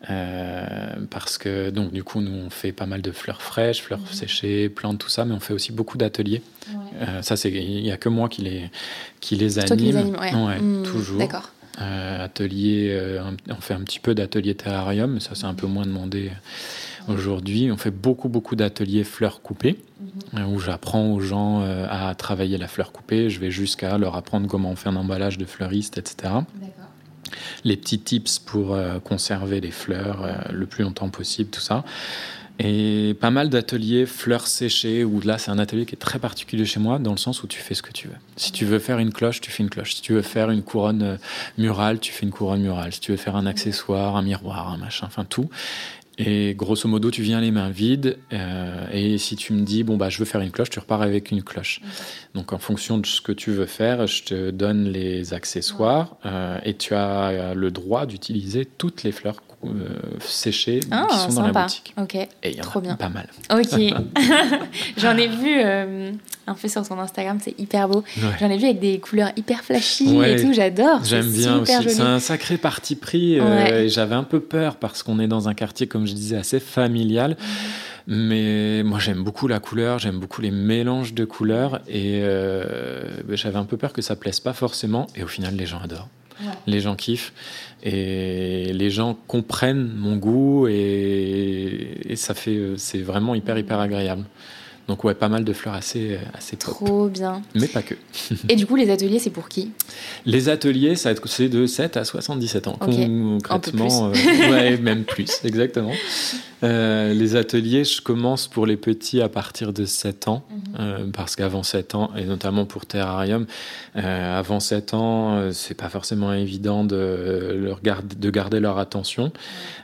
Euh, parce que donc du coup nous on fait pas mal de fleurs fraîches, fleurs mhm. séchées, plantes tout ça, mais on fait aussi beaucoup d'ateliers. Euh, ça c'est il y a que moi qui les qui les anime. ouais. Mmh, toujours. D'accord. Euh, atelier, on fait un petit peu d'atelier terrarium, mais ça c'est un peu moins demandé aujourd'hui. On fait beaucoup beaucoup d'ateliers fleurs coupées mhm. où j'apprends aux gens à travailler la fleur coupée. Je vais jusqu'à leur apprendre comment on fait un emballage de fleuriste, etc. D'accord les petits tips pour euh, conserver les fleurs euh, le plus longtemps possible, tout ça. Et pas mal d'ateliers fleurs séchées, où là c'est un atelier qui est très particulier chez moi, dans le sens où tu fais ce que tu veux. Si tu veux faire une cloche, tu fais une cloche. Si tu veux faire une couronne euh, murale, tu fais une couronne murale. Si tu veux faire un accessoire, un miroir, un machin, enfin tout. Et grosso modo, tu viens les mains vides. Euh, et si tu me dis, bon, bah, je veux faire une cloche, tu repars avec une cloche. Donc, en fonction de ce que tu veux faire, je te donne les accessoires euh, et tu as le droit d'utiliser toutes les fleurs euh, séchées qui ah, sont dans la boutique. Ok. Et il y en a bien. pas mal. Ok. J'en ai vu un peu sur ton Instagram, c'est hyper beau. J'en ai vu avec des couleurs hyper flashy et tout, j'adore. J'aime bien aussi. C'est un sacré parti pris. Euh, j'avais un peu peur parce qu'on est dans un quartier, comme je disais, assez familial. Mais moi, j'aime beaucoup la couleur, j'aime beaucoup les mélanges de couleurs et euh, j'avais un peu peur que ça plaise pas forcément. Et au final, les gens adorent. Les gens kiffent et les gens comprennent mon goût et, et ça fait, c'est vraiment hyper, hyper agréable. Donc ouais, pas mal de fleurs assez, assez Trop bien. Mais pas que. Et du coup, les ateliers, c'est pour qui? Les ateliers, c'est de 7 à 77 ans. Concrètement, euh, ouais, même plus, exactement. Euh, les ateliers, je commence pour les petits à partir de 7 ans, mhm. euh, parce qu'avant 7 ans, et notamment pour Terrarium, avant 7 ans, c'est pas forcément évident de, leur garder, de garder leur attention.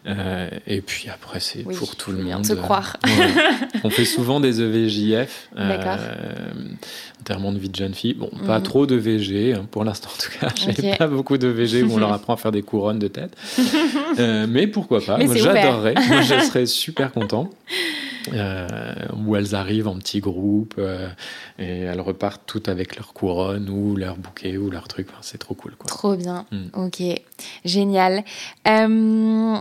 et puis après, c'est pour tout le monde. de se croire. On fait souvent des EVG JF, euh, enterrement de vie de jeune fille. Bon, pas mhm. trop de VG, hein, pour l'instant en tout cas. J'ai pas beaucoup de VG où on leur apprend à faire des couronnes de tête. Euh, mais pourquoi pas Moi, j'adorerais. Moi, je serais super content. Euh, où elles arrivent en petits groupes euh, et elles repartent toutes avec leur couronne ou leur bouquet ou leur truc. c'est trop cool. Quoi. Trop bien. Mm. Ok, génial. Euh,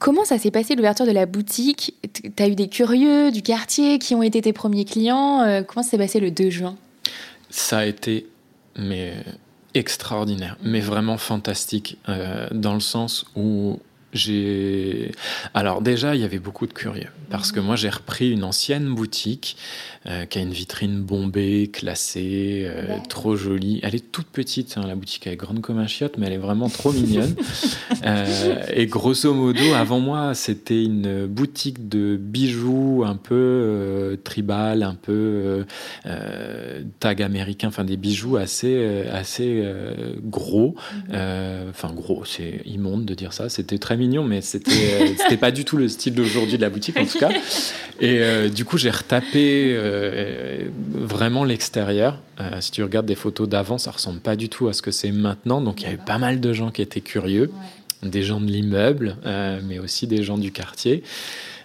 Comment ça s'est passé l'ouverture de la boutique? Tu as eu des curieux du quartier qui ont été tes premiers clients? Comment ça s'est passé le 2 juin? Ça a été mais extraordinaire, mais vraiment fantastique dans le sens où j'ai alors déjà il y avait beaucoup de curieux parce que moi j'ai repris une ancienne boutique euh, qui a une vitrine bombée, classée, euh, trop jolie. Elle est toute petite, hein, la boutique elle est grande comme un chiotte, mais elle est vraiment trop mignonne. Euh, et grosso modo, avant moi, c'était une boutique de bijoux un peu tribal, un peu tag américain, enfin des bijoux assez, assez gros. Mhm. Enfin gros, c'est immonde de dire ça. C'était très mignon, mais c'était c'était pas du tout le style d'aujourd'hui de la boutique en tout cas. Et du coup, j'ai retapé euh, vraiment l'extérieur. Euh, si tu regardes des photos d'avant, ça ressemble pas du tout à ce que c'est maintenant. Donc il y a eu pas mal de gens qui étaient curieux, des gens de l'immeuble, euh, mais aussi des gens du quartier.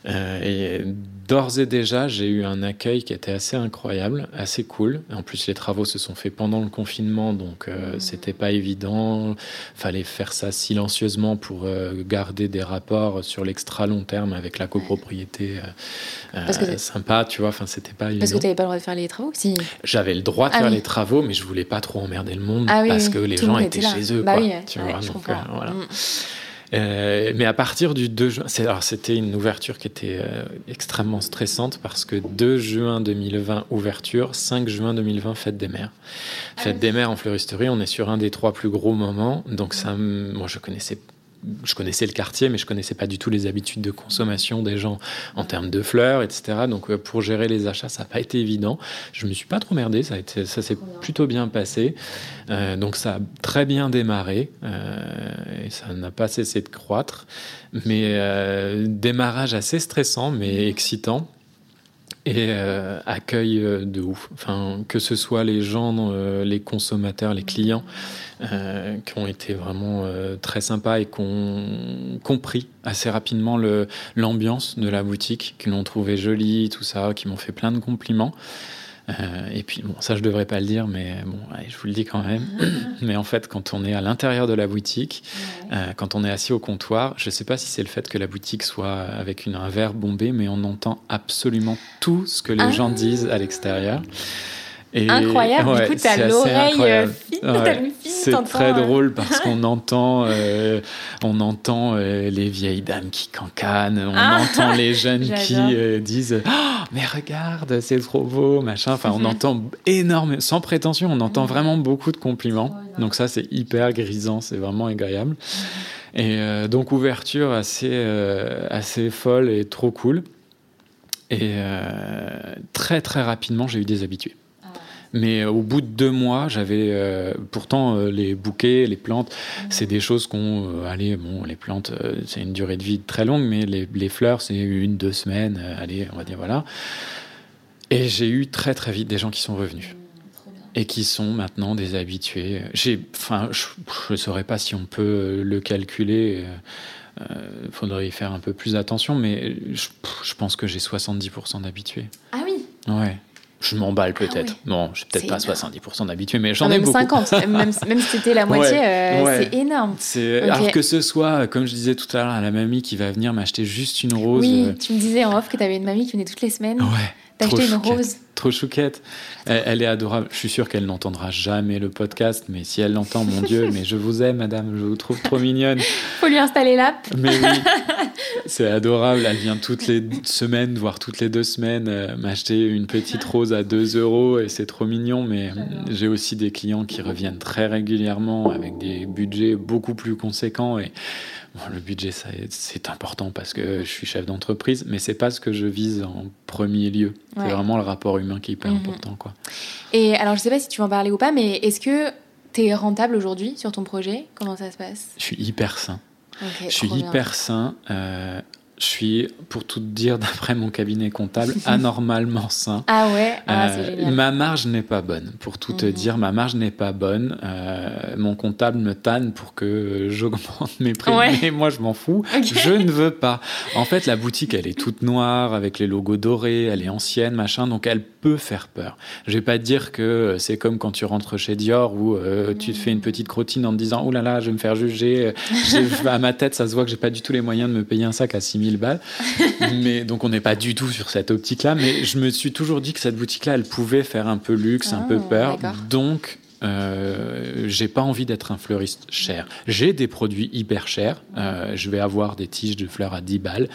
Et d'ores et déjà, j'ai eu un accueil qui était assez incroyable, assez cool. En plus, les travaux se sont faits pendant le confinement, donc euh, mmh. c'était pas évident. Fallait faire ça silencieusement pour euh, garder des rapports sur l'extra long terme avec la copropriété euh, sympa, tu vois. Enfin, c'était pas. Parce que tu n'avais pas le droit de faire les travaux, si. J'avais le droit de ah faire les travaux, mais je voulais pas trop emmerder le monde ah parce que les gens étaient chez eux, bah quoi, tu vois. Donc, voilà. Mmh. Euh, mais à partir du 2 juin, c'était une ouverture qui était euh, extrêmement stressante parce que 2 juin 2020, ouverture, 5 juin 2020, fête des mères. Fête des mères en fleuristerie, on est sur un des trois plus gros moments. Donc ça, moi je connaissais je connaissais le quartier, mais je connaissais pas du tout les habitudes de consommation des gens en termes de fleurs, etc. Donc euh, pour gérer les achats, ça n'a pas été évident. Je me suis pas trop merdé, ça, a été, ça s'est plutôt bien passé. Euh, donc ça a très bien démarré euh, et ça n'a pas cessé de croître. Mais démarrage assez stressant, mais excitant et euh, accueil euh, de ouf. Enfin, que ce soit les gens, euh, les consommateurs, les clients, qui ont été vraiment très sympas et qui ont compris assez rapidement l'ambiance de la boutique, qui l'ont trouvé jolie, tout ça, qui m'ont fait plein de compliments. Euh, et puis, bon, ça, je devrais pas le dire, mais bon, je vous le dis quand même. mais en fait, quand on est à l'intérieur de la boutique, euh, quand on est assis au comptoir, je sais pas si c'est le fait que la boutique soit avec une, un verre bombé, mais on entend absolument tout ce que les gens ah. disent à l'extérieur incroyable, du coup, tu as l'oreille euh, fine, C'est très euh. drôle parce qu'on entend, euh, on entend les vieilles dames qui cancanent, on ah. entend les jeunes qui disent oh, Mais regarde, c'est trop beau, machin. Enfin, on mhm. entend énormément, sans prétention, on entend vraiment beaucoup de compliments. Donc, ça, c'est hyper grisant, c'est vraiment agréable. Mhm. Et donc, ouverture assez, assez folle et trop cool. Et très, très rapidement, j'ai eu des habitués. Mais euh, au bout de deux mois, j'avais euh, pourtant euh, les bouquets, les plantes, c'est des choses qu'on, allez, bon, les plantes, c'est une durée de vie très longue, mais les, les fleurs, c'est une, deux semaines, allez, on va dire voilà. Et j'ai eu très très vite des gens qui sont revenus et qui sont maintenant des habitués. J'ai, enfin, je ne saurais pas si on peut le calculer. Il faudrait y faire un peu plus attention, mais je, je pense que j'ai 70% d'habitués. Ah oui? Ouais. Je m'emballe peut-être. Non, je suis peut-être pas 70% d'habitué, mais j'en Ah, ai même beaucoup. 50, même, même si c'était la moitié, Ouais, euh, ouais. c'est énorme. Alors que ce soit, comme je disais tout à l'heure, à la mamie qui va venir m'acheter juste une rose. Oui, euh, tu me disais en off que tu avais une mamie qui venait toutes les semaines ouais. T'acheter une chouquette. rose. Trop chouquette. Elle, elle est adorable. Je suis sûr qu'elle n'entendra jamais le podcast, mais si elle l'entend, mon Dieu, mais je vous aime, madame, je vous trouve trop mignonne. Faut lui installer l'app. Mais oui, c'est adorable. Elle vient toutes les semaines, voire toutes les deux semaines, euh, m'acheter une petite rose à 2 euros et c'est trop mignon. Mais j'ai aussi des clients qui reviennent très régulièrement avec des budgets beaucoup plus conséquents. Et bon, le budget, c'est important parce que je suis chef d'entreprise, mais c'est pas ce que je vise en premier lieu. Ouais. C'est vraiment le rapport humain qui est hyper Mhm. important. Quoi. Et alors, je sais pas si tu vas en parler ou pas, mais est-ce que tu es rentable aujourd'hui sur ton projet? Comment ça se passe? Je suis hyper sain. Je suis bien. hyper sain. euh, je suis, pour tout te dire, d'après mon cabinet comptable, anormalement sain. Ah ouais, ah, Euh, ma marge n'est pas bonne. Pour tout te Mhm. dire, ma marge n'est pas bonne. Euh, mon comptable me tanne pour que j'augmente mes prix. Ouais. Mais moi, je m'en fous. Je ne veux pas. En fait, la boutique, elle est toute noire, avec les logos dorés, elle est ancienne, machin, donc elle peut faire peur. Je vais pas te dire que c'est comme quand tu rentres chez Dior où euh, tu te fais une petite crottine en te disant, oh là là, je vais me faire juger. À ma tête, ça se voit que j'ai pas du tout les moyens de me payer un sac à 6000 balles. mais donc on n'est pas du tout sur cette optique-là. Mais je me suis toujours dit que cette boutique-là, elle pouvait faire un peu luxe, un Ah, peu peur. d'accord. Donc euh, j'ai pas envie d'être un fleuriste cher. J'ai des produits hyper chers. Euh, je vais avoir des tiges de fleurs à 10 balles,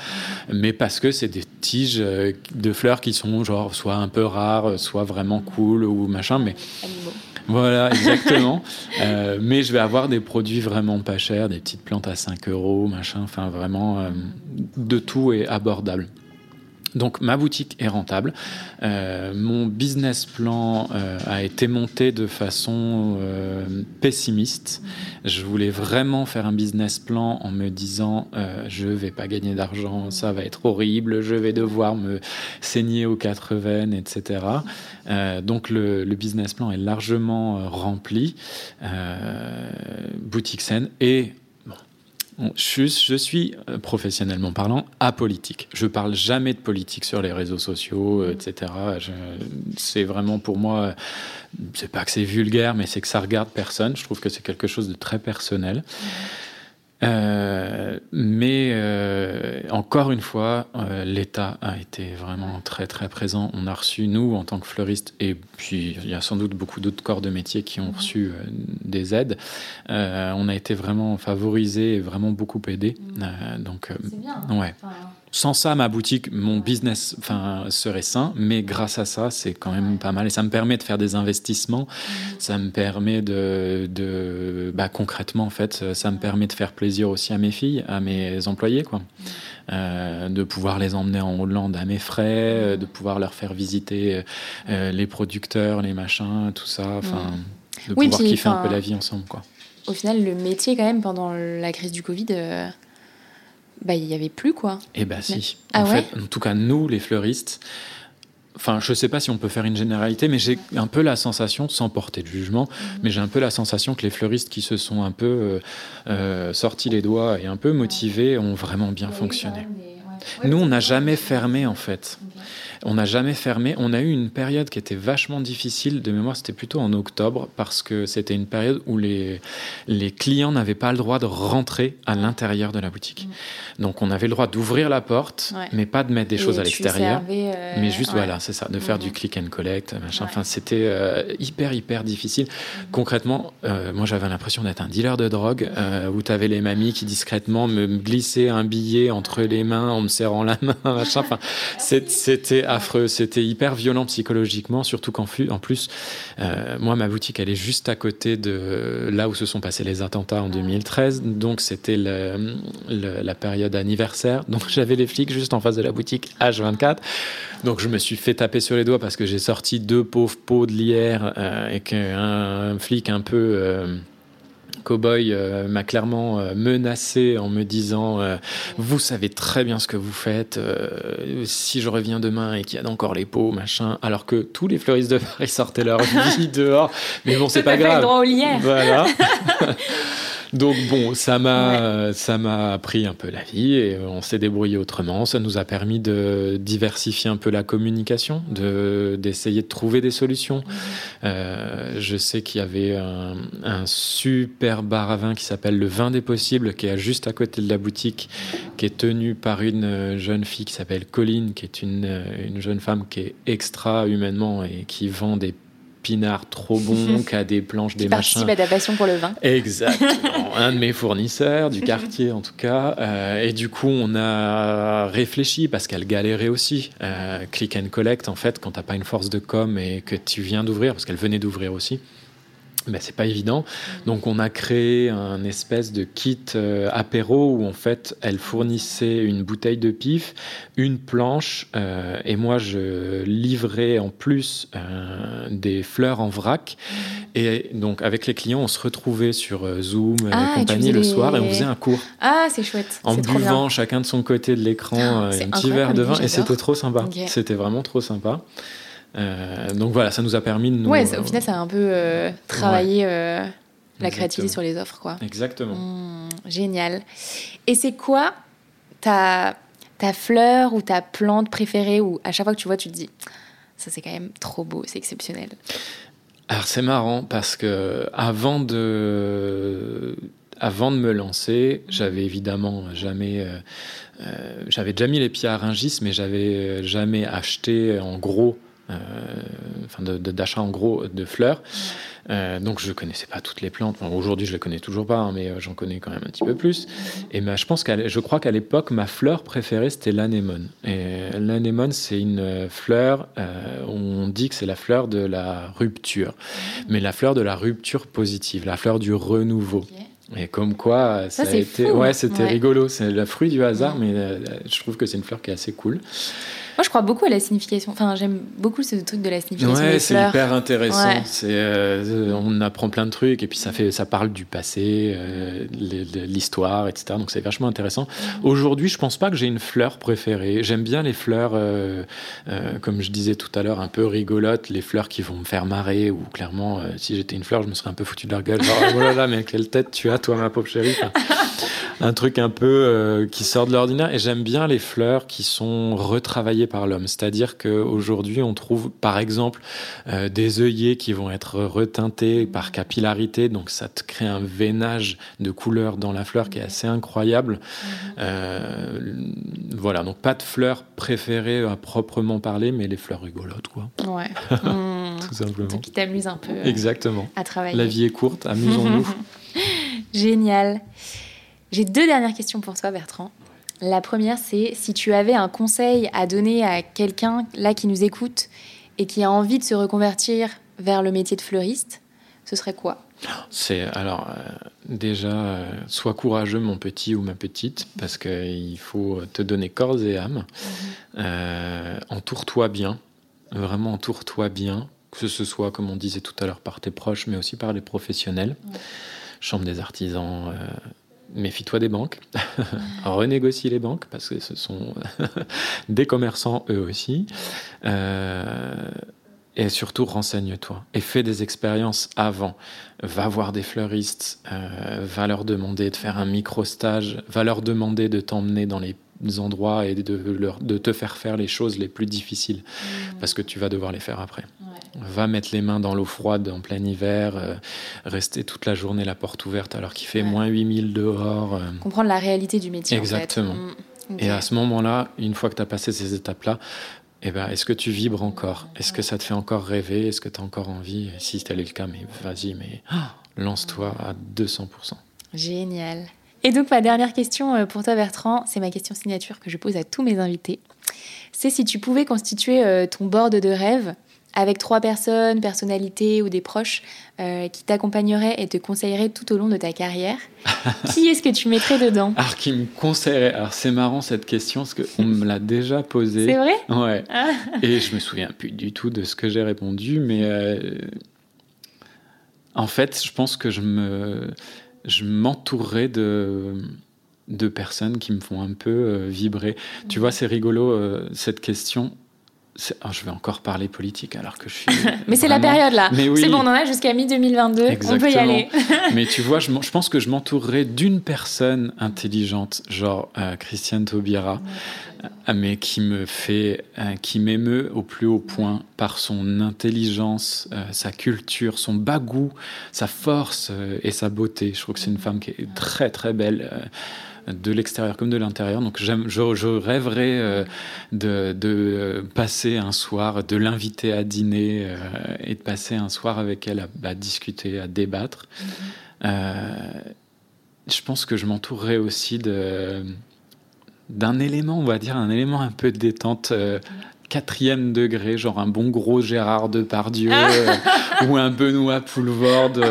mais parce que c'est des tiges euh, de fleurs qui sont genre soit un peu rares, soit vraiment cool ou machin. Mais Animaux. Voilà, exactement. Euh, mais je vais avoir des produits vraiment pas chers, des petites plantes à 5 euros, machin. Enfin, vraiment, euh, de tout est abordable. Donc ma boutique est rentable. Euh, mon business plan euh, a été monté de façon euh, pessimiste. Je voulais vraiment faire un business plan en me disant je vais pas gagner d'argent, ça va être horrible, je vais devoir me saigner aux quatre veines, etc. Donc le, le business plan est largement rempli. Boutique saine et Je, suis, euh, professionnellement parlant, apolitique. Je parle jamais de politique sur les réseaux sociaux, euh, etc. C'est vraiment pour moi, euh, c'est pas que c'est vulgaire, mais c'est que ça regarde personne. Je trouve que c'est quelque chose de très personnel. Euh, mais euh, encore une fois, euh, l'État a été vraiment très très présent. On a reçu, nous, en tant que fleuristes, et puis il y a sans doute beaucoup d'autres corps de métier qui ont reçu euh, des aides. Euh, on a été vraiment favorisés et vraiment beaucoup aidés. Euh, donc, euh, bien. ouais. Sans ça, ma boutique, mon business enfin, serait sain, mais grâce à ça, c'est quand même pas mal. Et ça me permet de faire des investissements. Ça me permet de, de bah, concrètement, en fait, ça me permet de faire plaisir aussi à mes filles, à mes employés, quoi. Euh, de pouvoir les emmener en Hollande à mes frais, euh, de pouvoir leur faire visiter euh, les producteurs, les machins, tout ça. Enfin, de Oui, pouvoir puis, kiffer un peu la vie ensemble, quoi. Au final, le métier, quand même, pendant la crise du Covid, euh, bah, il n'y avait plus, quoi. Eh ben si. Ah en ouais fait, en tout cas, nous, les fleuristes, enfin, je sais pas si on peut faire une généralité, mais j'ai un peu la sensation, sans porter de jugement, Mhm. mais j'ai un peu la sensation que les fleuristes qui se sont un peu euh, euh, sortis les doigts et un peu motivés ont vraiment bien fonctionné. Nous, on n'a jamais fermé, en fait. On n'a jamais fermé. On a eu une période qui était vachement difficile. De mémoire, c'était plutôt en octobre, parce que c'était une période où les, les clients n'avaient pas le droit de rentrer à l'intérieur de la boutique. Donc, on avait le droit d'ouvrir la porte, Ouais. mais pas de mettre des Et choses à l'extérieur. euh, Mais juste, ouais. voilà, c'est ça, de faire du click and collect, machin. Ouais. Enfin, c'était euh, hyper, hyper difficile. Concrètement, euh, moi, j'avais l'impression d'être un dealer de drogue, où tu avais les mamies qui discrètement me glissaient un billet entre les mains en me serrant la main, machin. Enfin, c'est- c'était affreux, c'était hyper violent psychologiquement, surtout qu'en plus, euh, moi, ma boutique, elle est juste à côté de là où se sont passés les attentats en 2013. Donc, c'était le- le- la période anniversaire. Donc, j'avais les flics juste en face de la boutique H24. Donc, je me suis fait taper sur les doigts parce que j'ai sorti deux pauvres pots de lierre euh, et qu'un flic un peu. euh, Cowboy euh, m'a clairement euh, menacé en me disant euh, Vous savez très bien ce que vous faites. euh, si je reviens demain et qu'il y a encore les pots, machin. Alors que tous les fleuristes de Paris sortaient leur vie dehors. Mais bon, c'est pas grave. droit aux lierres. Voilà. Donc bon, ça m'a ça m'a appris un peu la vie et on s'est débrouillé autrement. Ça nous a permis de diversifier un peu la communication, de d'essayer de trouver des solutions. Euh, je sais qu'il y avait un, un, super bar à vin qui s'appelle le Vin des Possibles, qui est juste à côté de la boutique, qui est tenu par une jeune fille qui s'appelle Colline, qui est une, une jeune femme qui est extra humainement et qui vend des pinard trop bon, qui a des planches, des machins. Participe à ta passion pour le vin. Exactement. un de mes fournisseurs, du quartier en tout cas. Euh, et du coup, on a réfléchi parce qu'elle galérait aussi. Euh, click and collect, en fait, quand t'as pas une force de com et que tu viens d'ouvrir, parce qu'elle venait d'ouvrir aussi mais c'est pas évident. Donc on a créé un espèce de kit euh, apéro où en fait elle fournissait une bouteille de pif, une planche euh, et moi je livrais en plus euh, des fleurs en vrac. Et donc avec les clients on se retrouvait sur Zoom et ah, compagnie le soir et on faisait un cours. Ah c'est chouette. En buvant chacun de son côté de l'écran ah, un petit verre de vin et c'était trop sympa. C'était vraiment trop sympa. Euh, donc voilà, ça nous a permis de nous. Ouais, au final, ça a un peu euh, travaillé euh, la créativité sur les offres, quoi. Exactement. Mmh, génial. Et c'est quoi ta, ta fleur ou ta plante préférée ou à chaque fois que tu vois, tu te dis, ça c'est quand même trop beau, c'est exceptionnel. Alors c'est marrant parce que avant de avant de me lancer, j'avais évidemment jamais, j'avais déjà mis les pieds à Ringis, mais j'avais jamais acheté en gros enfin d'achat en gros de fleurs. Euh, donc je connaissais pas toutes les plantes. Aujourd'hui je les connais toujours pas, hein, mais euh, j'en connais quand même un petit peu plus. Et ben, je pense qu'à, je crois qu'à l'époque ma fleur préférée c'était l'anémone. Et l'anémone c'est une fleur. on dit que c'est la fleur de la rupture, mais la fleur de la rupture positive, la fleur du renouveau. Et comme quoi, ça, a été, ouais, c'était rigolo. C'est le fruit du hasard, mais je trouve que c'est une fleur qui est assez cool. Moi, je crois beaucoup à la signification. Enfin, j'aime beaucoup ce truc de la signification. Ouais, c'est hyper intéressant. C'est, euh, on apprend plein de trucs et puis ça fait, ça parle du passé, euh, l'histoire, etc. Donc c'est vachement intéressant. Aujourd'hui, je pense pas que j'ai une fleur préférée. J'aime bien les fleurs, euh, comme je disais tout à l'heure, un peu rigolotes, les fleurs qui vont me faire marrer ou clairement, si j'étais une fleur, je me serais un peu foutu de leur gueule. Genre, oh là là, mais quelle tête tu as, toi, ma pauvre chérie. un truc un peu qui sort de l'ordinaire. Et j'aime bien les fleurs qui sont retravaillées par l'homme. C'est-à-dire qu'aujourd'hui, on trouve par exemple euh, des œillets qui vont être reteintés par capillarité, donc ça te crée un veinage de couleurs dans la fleur qui est assez incroyable. Mhm. Euh, voilà, donc pas de fleurs préférées à proprement parler, mais les fleurs rigolotes, quoi. Ouais. Tout simplement. Qui t'amuse un peu. Euh, Exactement. À travailler. La vie est courte, amusons-nous. Génial. J'ai deux dernières questions pour toi, Bertrand. La première, c'est si tu avais un conseil à donner à quelqu'un là qui nous écoute et qui a envie de se reconvertir vers le métier de fleuriste, ce serait quoi? C'est alors euh, déjà euh, sois courageux mon petit ou ma petite parce qu'il faut te donner corps et âme. Mhm. Euh, entoure-toi bien, vraiment entoure-toi bien, que ce soit comme on disait tout à l'heure par tes proches, mais aussi par les professionnels. Chambre des artisans, méfie-toi des banques, renégocie les banques parce que ce sont des commerçants eux aussi. Euh, et surtout, renseigne-toi et fais des expériences avant. Va voir des fleuristes, euh, va leur demander de faire un micro-stage, va leur demander de t'emmener dans les endroits et de, leur, de te faire faire les choses les plus difficiles mmh. parce que tu vas devoir les faire après. Va mettre les mains dans l'eau froide en plein hiver, euh, rester toute la journée la porte ouverte alors qu'il fait moins 8000 dehors. Euh. Comprendre la réalité du métier. Exactement. Mmh. Et à ce moment-là, une fois que tu as passé ces étapes-là, eh ben, est-ce que tu vibres encore? Est-ce que ça te fait encore rêver? Est-ce que tu as encore envie? Si tel est le cas, mais vas-y, mais ah, lance-toi à 200%. Génial. Et donc ma dernière question euh, pour toi Bertrand, c'est ma question signature que je pose à tous mes invités. C'est si tu pouvais constituer ton board de rêve avec trois personnes, personnalités ou des proches euh, qui t'accompagneraient et te conseilleraient tout au long de ta carrière, qui est-ce que tu mettrais dedans? Alors, qui me conseillerait? Alors, c'est marrant cette question parce qu'on me l'a déjà posée. C'est vrai? Ouais. Ah. et je me souviens plus du tout de ce que j'ai répondu, mais euh, en fait, je pense que je me, je m'entourerais de de personnes qui me font un peu euh, vibrer. Tu vois, c'est rigolo cette question oh, je vais encore parler politique alors que je suis. Mais c'est la période là. C'est bon, on en a jusqu'à mi-2022. On peut y aller. Mais tu vois, je, je pense que je m'entourerai d'une personne intelligente, genre euh, Christiane Taubira, euh, mais qui me fait, euh, qui m'émeut au plus haut point par son intelligence, sa culture, son bagou, sa force et sa beauté. Je trouve que c'est une femme qui est très très belle de l'extérieur comme de l'intérieur. Donc je, je, rêverais euh, de, passer un soir, de l'inviter à dîner euh, et de passer un soir avec elle à, discuter, à débattre. Mm-hmm. Euh, je pense que je m'entourerais aussi de d'un élément, on va dire, un élément un peu de détente quatrième degré, genre un bon gros Gérard Depardieu ah. ou un Benoît Poulvorde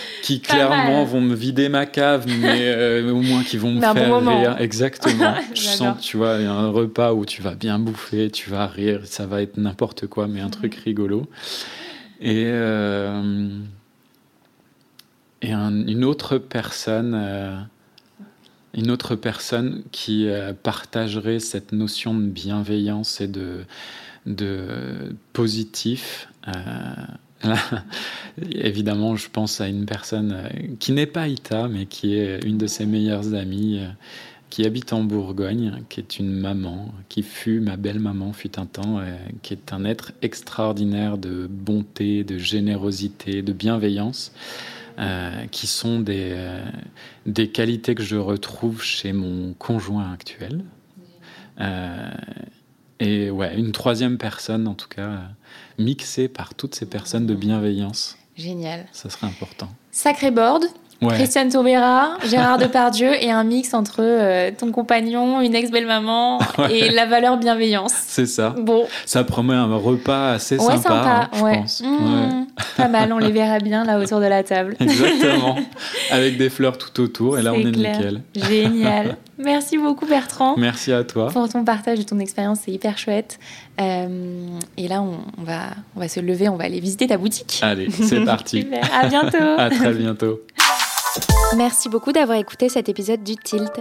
qui clairement vont me vider ma cave, mais euh, au moins qui vont me faire rire. Exactement. je sens, tu vois, il y a un repas où tu vas bien bouffer, tu vas rire, ça va être n'importe quoi, mais un truc rigolo. Et, euh, et une autre personne. Euh, une autre personne qui partagerait cette notion de bienveillance et de, de positif, évidemment, je pense à une personne euh, qui n'est pas Ita, mais qui est une de ses meilleures amies, euh, qui habite en Bourgogne, qui est une maman, qui fut ma belle-maman, fut un temps, euh, qui est un être extraordinaire de bonté, de générosité, de bienveillance. qui sont des, des qualités que je retrouve chez mon conjoint actuel. et ouais, une troisième personne, en tout cas, mixé par toutes ces personnes de bienveillance. Génial. Ça serait important. Sacré board. Christiane Taubira, Gérard Depardieu et un mix entre euh, ton compagnon, une ex-belle-maman et la valeur bienveillance. C'est ça. Bon. Ça promet un repas assez sympa, hein, je pense. Mmh. Pas mal, on les verra bien là autour de la table. Exactement. Avec des fleurs tout autour et là on est nickel. Génial. Merci beaucoup Bertrand. Merci à toi. Pour ton partage de ton expérience, c'est hyper chouette. Euh, et là, on, va, on va se lever, on va aller visiter ta boutique. Allez, c'est parti. À bientôt. à très bientôt. Merci beaucoup d'avoir écouté cet épisode du Tilt.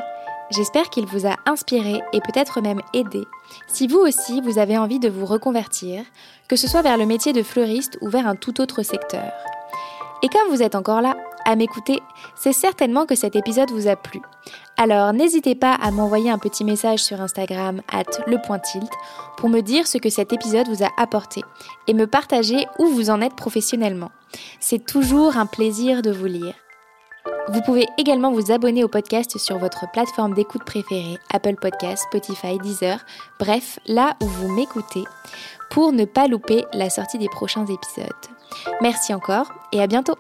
J'espère qu'il vous a inspiré et peut-être même aidé. Si vous aussi, vous avez envie de vous reconvertir, que ce soit vers le métier de fleuriste ou vers un tout autre secteur. Et comme vous êtes encore là à m'écouter, c'est certainement que cet épisode vous a plu. Alors n'hésitez pas à m'envoyer un petit message sur Instagram at lepointilt pour me dire ce que cet épisode vous a apporté et me partager où vous en êtes professionnellement. C'est toujours un plaisir de vous lire. Vous pouvez également vous abonner au podcast sur votre plateforme d'écoute préférée, Apple Podcasts, Spotify, Deezer, bref, là où vous m'écoutez, pour ne pas louper la sortie des prochains épisodes. Merci encore et à bientôt